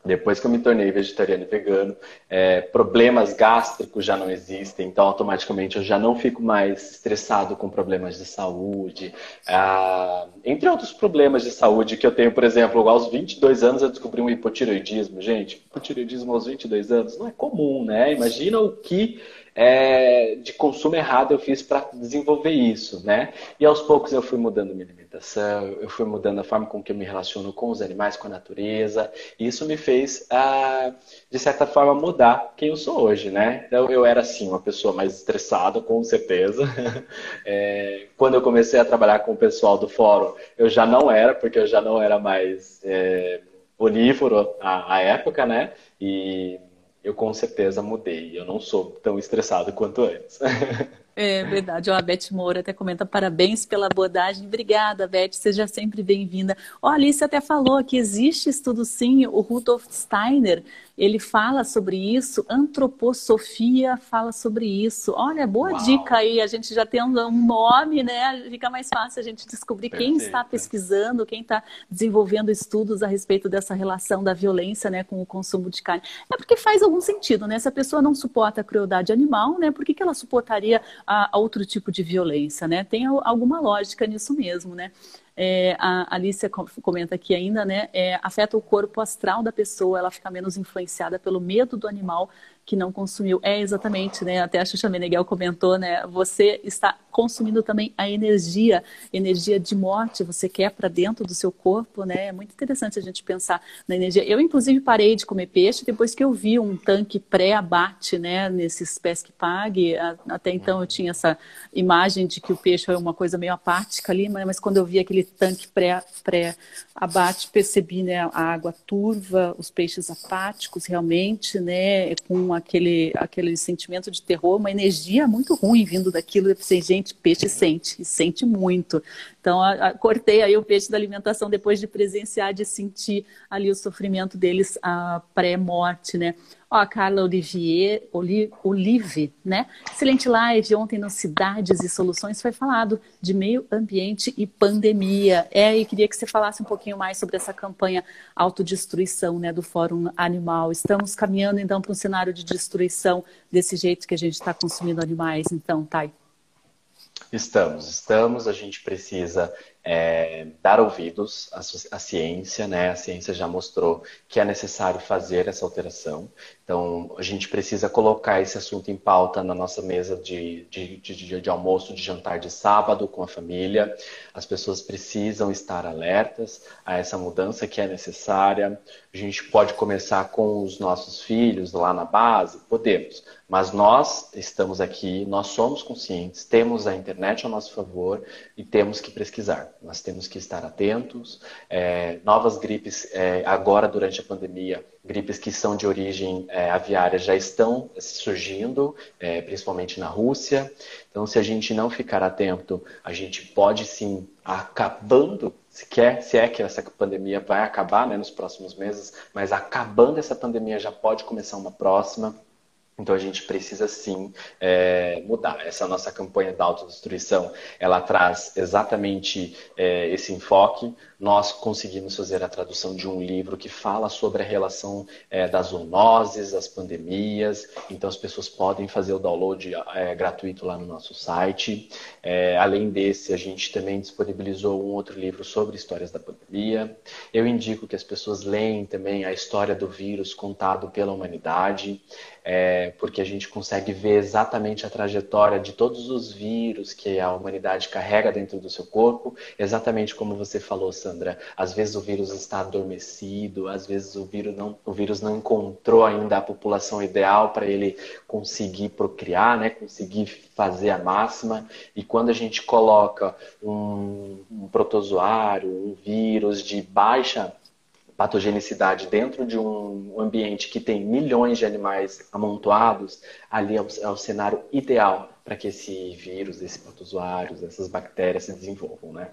depois que eu me tornei vegetariano e vegano, é, problemas gástricos já não existem, então automaticamente eu já não fico mais estressado com problemas de saúde. Ah, entre outros problemas de saúde que eu tenho, por exemplo, aos 22 anos eu descobri um hipotireoidismo. Gente, hipotireoidismo aos 22 anos não é comum, né? Imagina o que é, de consumo errado eu fiz para desenvolver isso, né? E aos poucos eu fui mudando minha alimentação, eu fui mudando a forma com que eu me relaciono com os animais, com a natureza. E isso me fez, ah, de certa forma, mudar quem eu sou hoje, né? Então eu era assim uma pessoa mais estressada, com certeza. É, quando eu comecei a trabalhar com o pessoal do fórum, eu já não era, porque eu já não era mais é, onívoro à, à época, né? E eu com certeza mudei. Eu não sou tão estressado quanto antes. É verdade. Ó, a Beth Moura até comenta parabéns pela abordagem. Obrigada, Beth. Seja sempre bem-vinda. Ó, a Alice até falou que existe estudo sim. O Rudolf Steiner ele fala sobre isso, antroposofia fala sobre isso. Olha, boa Uau. dica aí, a gente já tendo um nome, né? Fica mais fácil a gente descobrir quem está pesquisando, quem está desenvolvendo estudos a respeito dessa relação da violência, né, com o consumo de carne. É porque faz algum sentido, né? Se a pessoa não suporta a crueldade animal, né, por que, que ela suportaria a, a outro tipo de violência, né? Tem alguma lógica nisso mesmo, né? É, a Alicia comenta aqui ainda, né? É, afeta o corpo astral da pessoa, ela fica menos influenciada pelo medo do animal que não consumiu. É exatamente, né? Até a Xuxa Meneghel comentou, né? Você está consumindo também a energia, energia de morte, você quer para dentro do seu corpo, né? É muito interessante a gente pensar na energia. Eu, inclusive, parei de comer peixe depois que eu vi um tanque pré-abate, né? Nesses pesque pague. Até então eu tinha essa imagem de que o peixe é uma coisa meio apática ali, mas quando eu vi aquele tanque pré-abate, pré percebi, né? A água turva, os peixes apáticos realmente, né? Com aquele, aquele sentimento de terror, uma energia muito ruim vindo daquilo. Eu pensei, gente, peixe sente, e sente muito. Então, a, a, cortei aí o peixe da alimentação depois de presenciar, de sentir ali o sofrimento deles a pré-morte, né? Ó, a Carla Olivier, Oli, Olive, né? Excelente live. Ontem no Cidades e Soluções foi falado de meio ambiente e pandemia. É, e queria que você falasse um pouquinho mais sobre essa campanha autodestruição, né, do Fórum Animal. Estamos caminhando, então, para um cenário de destruição desse jeito que a gente está consumindo animais, então, Thay. Estamos, estamos. A gente precisa é, dar ouvidos à, à, ciência, né? A ciência já mostrou que é necessário fazer essa alteração. Então, a gente precisa colocar esse assunto em pauta na nossa mesa de, de, de, de almoço, de jantar de sábado com a família. As pessoas precisam estar alertas a essa mudança que é necessária. A gente pode começar com os nossos filhos lá na base? Podemos. Mas nós estamos aqui, nós somos conscientes, temos a internet ao nosso favor e temos que pesquisar. Nós temos que estar atentos. É, novas gripes, é, agora durante a pandemia, gripes que são de origem é, aviária já estão surgindo, é, principalmente na Rússia. Então, se a gente não ficar atento, a gente pode sim acabando, se, quer, se é que essa pandemia vai acabar né, nos próximos meses, mas acabando essa pandemia já pode começar uma próxima. Então a gente precisa sim é, mudar. Essa nossa campanha da autodestruição, ela traz exatamente é, esse enfoque. Nós conseguimos fazer a tradução de um livro que fala sobre a relação é, das zoonoses, as pandemias. Então as pessoas podem fazer o download gratuito lá no nosso site. Além desse, a gente também disponibilizou um outro livro sobre histórias da pandemia. Eu indico que as pessoas leem também a história do vírus contado pela humanidade é, porque a gente consegue ver exatamente a trajetória de todos os vírus que a humanidade carrega dentro do seu corpo, exatamente como você falou, Sandra. Às vezes o vírus está adormecido, às vezes o vírus não, o vírus não encontrou ainda a população ideal para ele conseguir procriar, né, conseguir fazer a máxima. E quando a gente coloca um, um protozoário, um vírus de baixa patogenicidade dentro de um ambiente que tem milhões de animais amontoados, ali é o, é o cenário ideal para que esse vírus, esses protozoários, essas bactérias se desenvolvam, né?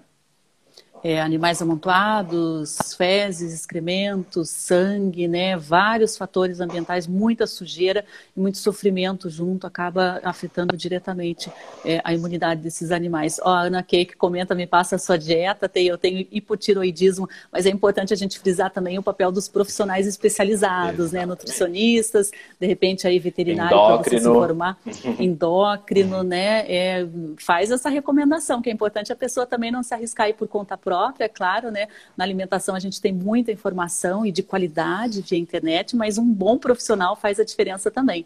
É, animais amontoados, fezes, excrementos, sangue, né? Vários fatores ambientais, muita sujeira e muito sofrimento junto acaba afetando diretamente é, a imunidade desses animais. Ó, a Ana Cake comenta, me passa a sua dieta, tem, eu tenho hipotiroidismo, mas é importante a gente frisar também o papel dos profissionais especializados, Exatamente. né? Nutricionistas, de repente aí veterinário para você se informar, endócrino, né? É, faz essa recomendação, que é importante a pessoa também não se arriscar aí por conta própria própria, é claro, né? Na alimentação a gente tem muita informação e de qualidade via internet, mas um bom profissional faz a diferença também.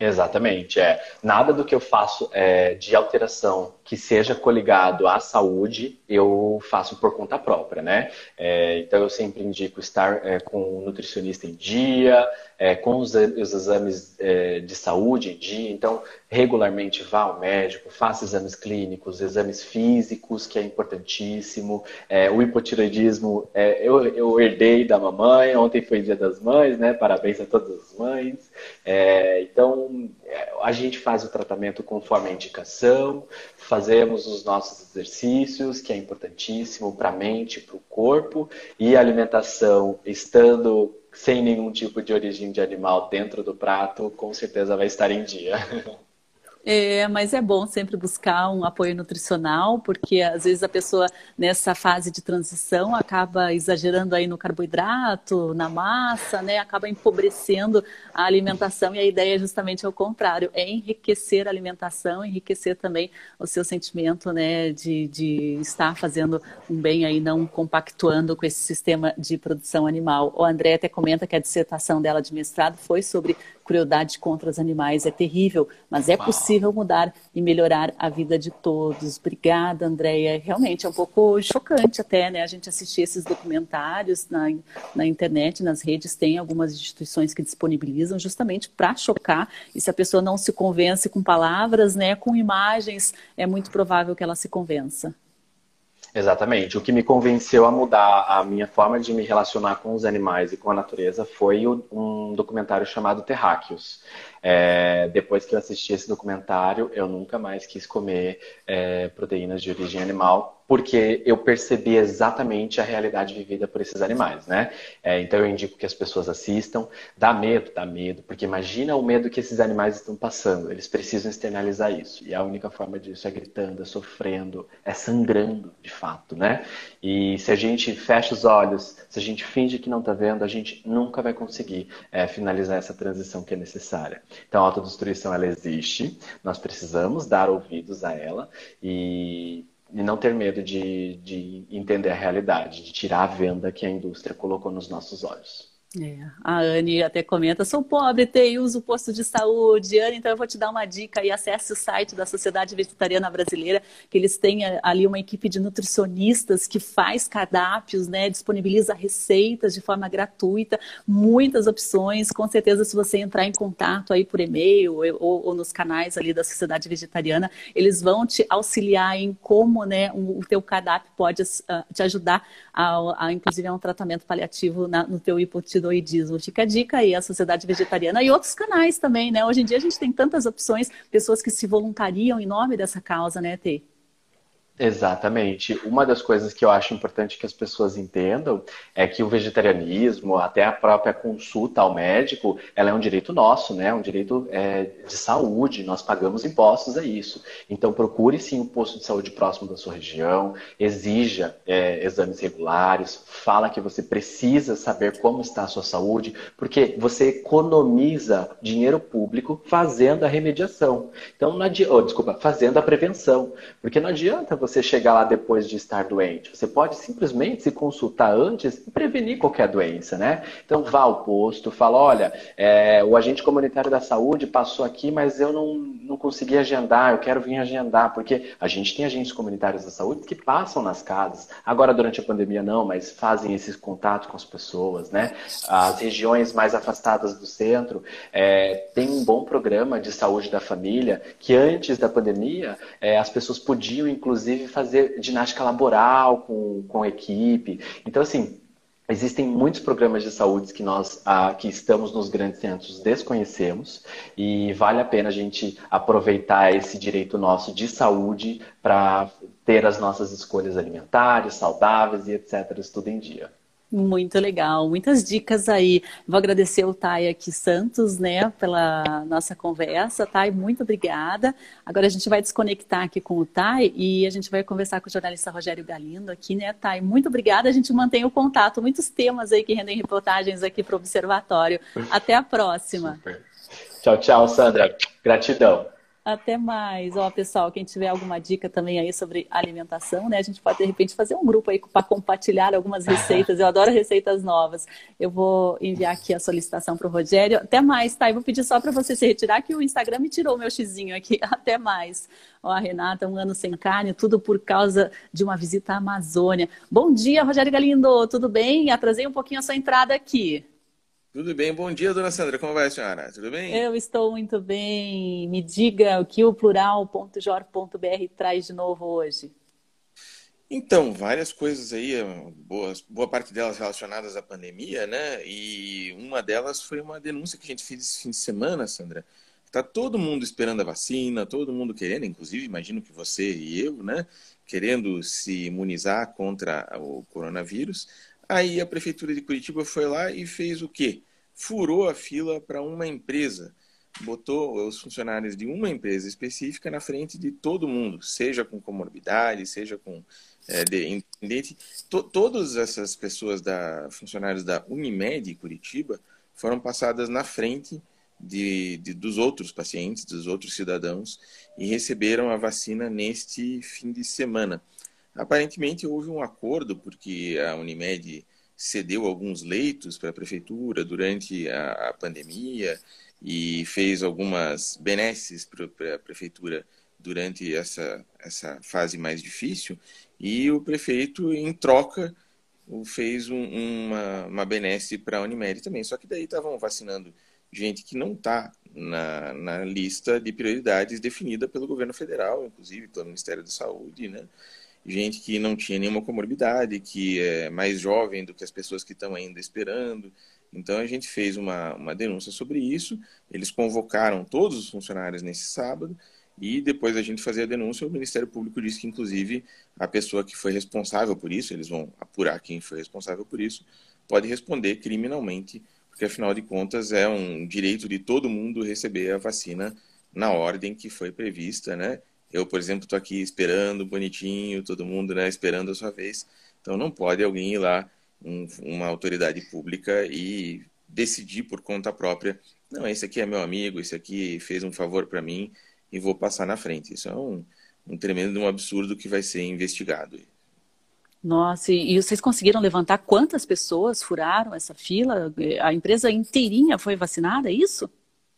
Exatamente, é. Nada do que eu faço é, de alteração que seja coligado à saúde, eu faço por conta própria, né? É, então eu sempre indico estar é, com o nutricionista em dia, é, com os, os exames é, de saúde em dia. Então, regularmente vá ao médico, faça exames clínicos, exames físicos, que é importantíssimo. É, o hipotiroidismo é, eu, eu, herdei da mamãe, ontem foi dia das mães, né? Parabéns a todas as mães. É, então, é, a gente faz o tratamento conforme a indicação, fazemos os nossos exercícios, que é importantíssimo para a mente, para o corpo, e a alimentação estando sem nenhum tipo de origem de animal dentro do prato, com certeza vai estar em dia. É, mas é bom sempre buscar um apoio nutricional, porque às vezes a pessoa nessa fase de transição acaba exagerando aí no carboidrato, na massa, né? Acaba empobrecendo a alimentação e a ideia é justamente ao contrário, é enriquecer a alimentação, enriquecer também o seu sentimento, né, de, de estar fazendo um bem aí, não compactuando com esse sistema de produção animal. O André até comenta que a dissertação dela de mestrado foi sobre crueldade contra os animais é terrível, mas é possível mudar e melhorar a vida de todos. Obrigada, Andréia. Realmente é um pouco chocante até, né? A gente assistir esses documentários na, na internet, nas redes, tem algumas instituições que disponibilizam justamente para chocar. E se a pessoa não se convence com palavras, né, com imagens, é muito provável que ela se convença. Exatamente. O que me convenceu a mudar a minha forma de me relacionar com os animais e com a natureza foi um documentário chamado Terráqueos. É, depois que eu assisti esse documentário, eu nunca mais quis comer é, proteínas de origem animal porque eu percebi exatamente a realidade vivida por esses animais, né? É, então eu indico que as pessoas assistam. Dá medo, dá medo, porque imagina o medo que esses animais estão passando. Eles precisam externalizar isso. E a única forma disso é gritando, é sofrendo, é sangrando, de fato, né? E se a gente fecha os olhos, se a gente finge que não está vendo, a gente nunca vai conseguir é, finalizar essa transição que é necessária. Então a autodestruição ela existe, nós precisamos dar ouvidos a ela e e não ter medo de, de entender a realidade, de tirar a venda que a indústria colocou nos nossos olhos. É, a Anne até comenta, sou pobre, tenho uso posto de saúde. Anne, então eu vou te dar uma dica e acesse o site da Sociedade Vegetariana Brasileira, que eles têm eh, ali uma equipe de nutricionistas que faz cardápios, né, disponibiliza receitas de forma gratuita, muitas opções. Com certeza, se você entrar em contato aí por e-mail ou, ou nos canais ali da Sociedade Vegetariana, eles vão te auxiliar em como, né, o, teu cardápio pode uh, te ajudar a, a, inclusive, a um tratamento paliativo na, no teu hipotiroidismo tiroidismo. Fica a dica aí, a Sociedade Vegetariana e outros canais também, né? Hoje em dia a gente tem tantas opções, pessoas que se voluntariam em nome dessa causa, né, Tê? Exatamente. Uma das coisas que eu acho importante que as pessoas entendam é que o vegetarianismo, até a própria consulta ao médico, ela é um direito nosso, né? Um direito é, de saúde. Nós pagamos impostos a isso. Então procure sim um posto de saúde próximo da sua região, exija é, exames regulares, fala que você precisa saber como está a sua saúde, porque você economiza dinheiro público fazendo a remediação. Então, não adianta, oh, desculpa, fazendo a prevenção, porque não adianta você você chegar lá depois de estar doente. Você pode simplesmente se consultar antes e prevenir qualquer doença, né? Então vá ao posto, fala, olha, é, o agente comunitário da saúde passou aqui, mas eu não, não consegui agendar, eu quero vir agendar, porque a gente tem agentes comunitários da saúde que passam nas casas. Agora, durante a pandemia, não, mas fazem esses contatos com as pessoas, né? As regiões mais afastadas do centro é, tem um bom programa de saúde da família que antes da pandemia é, as pessoas podiam, inclusive, inclusive fazer ginástica laboral com, com equipe. Então, assim, Existem muitos programas de saúde que nós ah, que estamos nos grandes centros desconhecemos e vale a pena a gente aproveitar esse direito nosso de saúde para ter as nossas escolhas alimentares, saudáveis e etc. tudo em dia. Muito legal, muitas dicas aí. Vou agradecer o Thay aqui Santos, né, pela nossa conversa. Thay, muito obrigada. Agora a gente vai desconectar aqui com o Thay e a gente vai conversar com o jornalista Rogério Galindo aqui, né, Thay? Muito obrigada. A gente mantém o contato, muitos temas aí que rendem reportagens aqui para o Observatório. Até a próxima. Super. Tchau, tchau, Sandra. Gratidão. Até mais. Ó, pessoal, quem tiver alguma dica também aí sobre alimentação, né? A gente pode, de repente, fazer um grupo aí para compartilhar algumas receitas. Eu adoro receitas novas. Eu vou enviar aqui a solicitação para o Rogério. Até mais, tá? Eu vou pedir só para você se retirar, que o Instagram me tirou o meu xizinho aqui. Até mais. Ó, a Renata, um ano sem carne, tudo por causa de uma visita à Amazônia. Bom dia, Rogério Galindo. Tudo bem? Atrasei um pouquinho a sua entrada aqui. Tudo bem, bom dia, dona Sandra. Como vai a senhora? Tudo bem? Eu estou muito bem. Me diga o que o plural.jor.br traz de novo hoje. Então, várias coisas aí, boas, boa parte delas relacionadas à pandemia, né? E uma delas foi uma denúncia que a gente fez esse fim de semana, Sandra. Está todo mundo esperando a vacina, todo mundo querendo, inclusive, imagino que você e eu, né? Querendo se imunizar contra o coronavírus. Aí a prefeitura de Curitiba foi lá e fez o quê? Furou a fila para uma empresa. Botou os funcionários de uma empresa específica na frente de todo mundo, seja com comorbidade, seja com é, de, independente. To, todas essas pessoas da funcionários da Unimed Curitiba foram passadas na frente de, de, dos outros pacientes, dos outros cidadãos, e receberam a vacina neste fim de semana. Aparentemente houve um acordo, porque a Unimed cedeu alguns leitos para a prefeitura durante a, a, pandemia e fez algumas benesses para a prefeitura durante essa, essa fase mais difícil. E o prefeito, em troca, fez um, uma, uma benesse para a Unimed também. Só que daí estavam vacinando gente que não está na, na lista de prioridades definida pelo governo federal, inclusive pelo Ministério da Saúde, né? Gente que não tinha nenhuma comorbidade, que é mais jovem do que as pessoas que estão ainda esperando. Então a gente fez uma, uma denúncia sobre isso. Eles convocaram todos os funcionários nesse sábado e depois a gente fazia a denúncia. O Ministério Público disse que, inclusive, a pessoa que foi responsável por isso, eles vão apurar quem foi responsável por isso, pode responder criminalmente, porque afinal de contas é um direito de todo mundo receber a vacina na ordem que foi prevista, né? Eu, por exemplo, estou aqui esperando bonitinho, todo mundo né, esperando a sua vez. Então não pode alguém ir lá, um, uma autoridade pública, e decidir por conta própria, não, esse aqui é meu amigo, esse aqui fez um favor para mim e vou passar na frente. Isso é um, um tremendo um absurdo que vai ser investigado. Nossa, e vocês conseguiram levantar quantas pessoas furaram essa fila? A empresa inteirinha foi vacinada, é isso?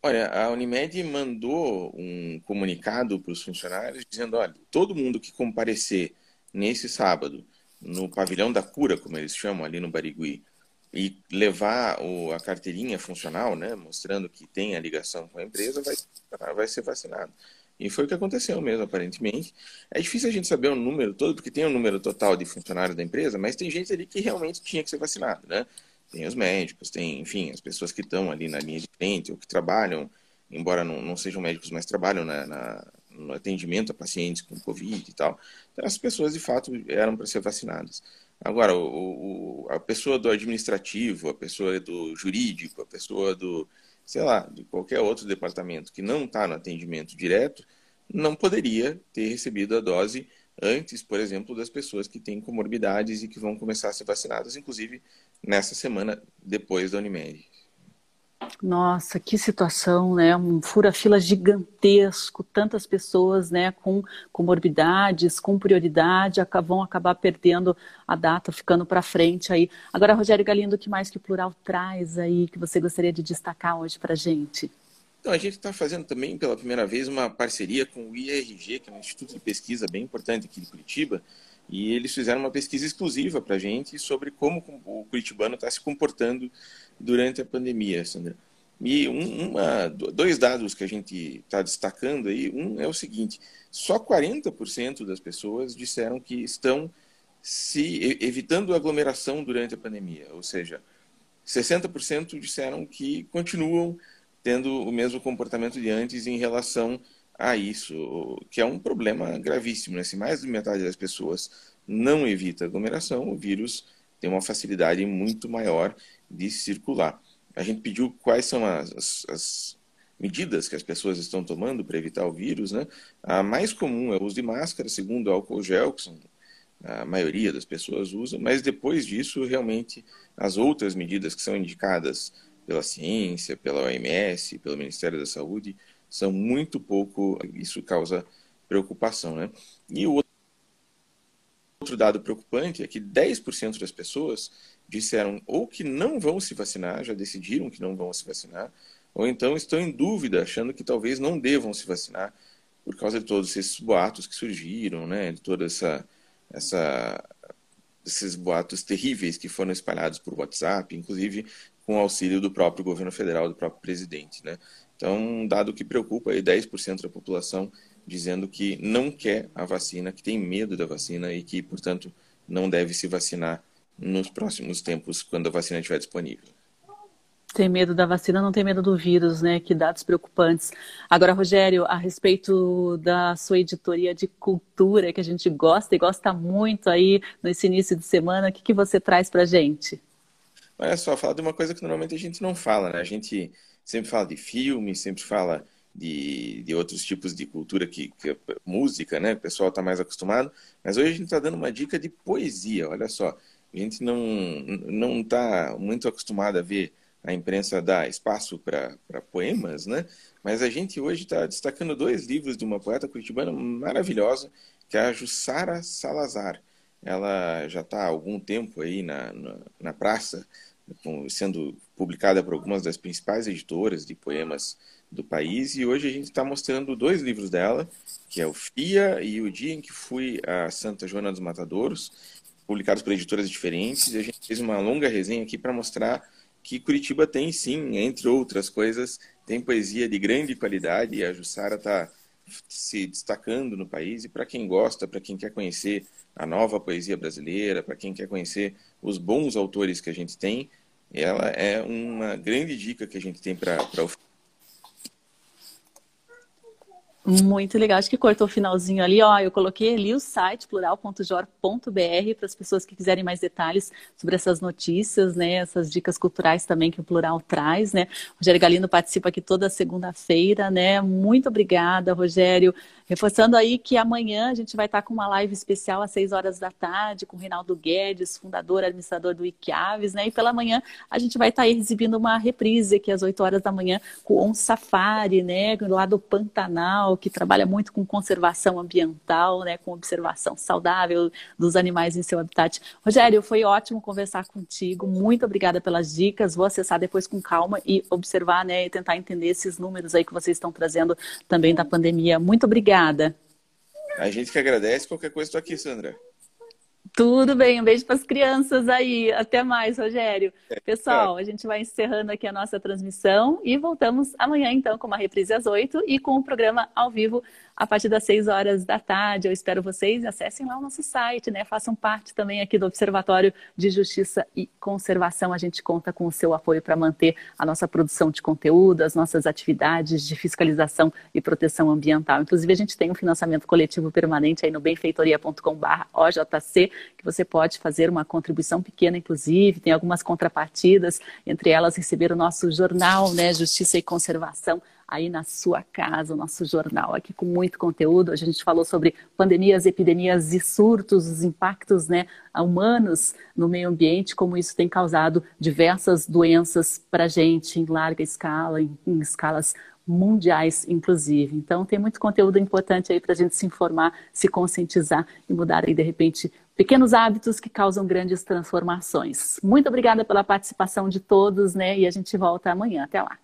Olha, a Unimed mandou um comunicado para os funcionários dizendo: olha, todo mundo que comparecer nesse sábado no pavilhão da cura, como eles chamam ali no Barigui, e levar o, a carteirinha funcional, né, mostrando que tem a ligação com a empresa, vai, vai ser vacinado. E foi o que aconteceu mesmo, aparentemente. É difícil a gente saber o número todo, porque tem o número total de funcionários da empresa, mas tem gente ali que realmente tinha que ser vacinado, né? Tem os médicos, tem, enfim, as pessoas que estão ali na linha de frente ou que trabalham, embora não, não sejam médicos, mas trabalham na, na, no atendimento a pacientes com Covid e tal. Então, as pessoas, de fato, eram para ser vacinadas. Agora, o, o, a pessoa do administrativo, a pessoa do jurídico, a pessoa do, sei lá, de qualquer outro departamento que não está no atendimento direto, não poderia ter recebido a dose antes, por exemplo, das pessoas que têm comorbidades e que vão começar a ser vacinadas, inclusive nessa semana depois da Unimed. Nossa, que situação, né? Um fura-fila gigantesco, tantas pessoas, né, com comorbidades, com prioridade, vão acabar perdendo a data, ficando para frente aí. Agora, Rogério Galindo, o que mais que o Plural traz aí que você gostaria de destacar hoje para gente? Então, a gente está fazendo também pela primeira vez uma parceria com o IRG, que é um instituto de pesquisa bem importante aqui de Curitiba, e eles fizeram uma pesquisa exclusiva para a gente sobre como o curitibano está se comportando durante a pandemia, Sandra. E um, uma, dois dados que a gente está destacando aí, um é o seguinte, só 40% das pessoas disseram que estão se evitando aglomeração durante a pandemia, ou seja, 60% disseram que continuam tendo o mesmo comportamento de antes em relação a isso, que é um problema gravíssimo. Né? Se mais de metade das pessoas não evita aglomeração, o vírus tem uma facilidade muito maior de circular. A gente pediu quais são as, as medidas que as pessoas estão tomando para evitar o vírus. Né? A mais comum é o uso de máscara, segundo álcool gel, que são a maioria das pessoas usa, mas depois disso, realmente, as outras medidas que são indicadas pela ciência, pela OMS, pelo Ministério da Saúde, são muito pouco, isso causa preocupação. Né? E o outro dado preocupante é que 10% das pessoas disseram ou que não vão se vacinar, já decidiram que não vão se vacinar, ou então estão em dúvida, achando que talvez não devam se vacinar por causa de todos esses boatos que surgiram, né, de toda essa, essa esses boatos terríveis que foram espalhados por WhatsApp, inclusive com auxílio do próprio governo federal, do próprio presidente. Né? Então, um dado que preocupa aí 10% da população dizendo que não quer a vacina, que tem medo da vacina e que, portanto, não deve se vacinar nos próximos tempos, quando a vacina estiver disponível. Tem medo da vacina, não tem medo do vírus, né? Que dados preocupantes. Agora, Rogério, a respeito da sua editoria de cultura, que a gente gosta e gosta muito aí nesse início de semana, o que, que você traz para gente? Olha só, falar de uma coisa que normalmente a gente não fala, né? A gente sempre fala de filme, sempre fala de, de outros tipos de cultura, que, que música, né? O pessoal está mais acostumado. Mas hoje a gente está dando uma dica de poesia, olha só. A gente não não está muito acostumado a ver a imprensa dar espaço para poemas, né? Mas a gente hoje está destacando dois livros de uma poeta curitibana maravilhosa, que é a Jussara Salazar. Ela já está há algum tempo aí na, na, na praça, sendo publicada por algumas das principais editoras de poemas do país e hoje a gente está mostrando dois livros dela, que é o FIA e o Dia em que Fui a Santa Joana dos Matadouros, publicados por editoras diferentes. E a gente fez uma longa resenha aqui para mostrar que Curitiba tem sim, entre outras coisas, tem poesia de grande qualidade e a Jussara está se destacando no país. E para quem gosta, para quem quer conhecer a nova poesia brasileira, para quem quer conhecer os bons autores que a gente tem, ela é uma grande dica que a gente tem para oferecer Muito legal. Acho que cortou o finalzinho ali. Ó, eu coloquei ali o site plural.jor.br para as pessoas que quiserem mais detalhes sobre essas notícias, né? Essas dicas culturais também que o Plural traz, né? Rogério Galindo participa aqui toda segunda-feira, né? Muito obrigada, Rogério. Reforçando aí que amanhã a gente vai estar com uma live especial às 6 horas da tarde com o Reinaldo Guedes, fundador administrador do Iquiaves, né? E pela manhã a gente vai estar exibindo uma reprise aqui às 8 horas da manhã com o On Safari, né? Lá do Pantanal, que trabalha muito com conservação ambiental, né? Com observação saudável dos animais em seu habitat. Rogério, foi ótimo conversar contigo. Muito obrigada pelas dicas. Vou acessar depois com calma e observar, né? E tentar entender esses números aí que vocês estão trazendo também da pandemia. Muito obrigada. A gente que agradece. Qualquer coisa, estou aqui, Sandra. Tudo bem, um beijo para as crianças aí. Até mais, Rogério. É, Pessoal, a gente vai encerrando aqui a nossa transmissão e voltamos amanhã, então, com uma reprise às oito e com o programa ao vivo a partir das 6 horas da tarde. Eu espero vocês acessem lá o nosso site, né? Façam parte também aqui do Observatório de Justiça e Conservação. A gente conta com o seu apoio para manter a nossa produção de conteúdo, as nossas atividades de fiscalização e proteção ambiental. Inclusive, a gente tem um financiamento coletivo permanente aí no benfeitoria.com/ojc, que você pode fazer uma contribuição pequena, inclusive, tem algumas contrapartidas, entre elas receber o nosso jornal, né, Justiça e Conservação aí na sua casa, o nosso jornal aqui com muito conteúdo. A gente falou sobre pandemias, epidemias e surtos, os impactos né, humanos no meio ambiente, como isso tem causado diversas doenças para a gente em larga escala, em, em escalas mundiais, inclusive. Então, tem muito conteúdo importante aí para a gente se informar, se conscientizar e mudar aí, de repente, pequenos hábitos que causam grandes transformações. Muito obrigada pela participação de todos, né? E a gente volta amanhã. Até lá.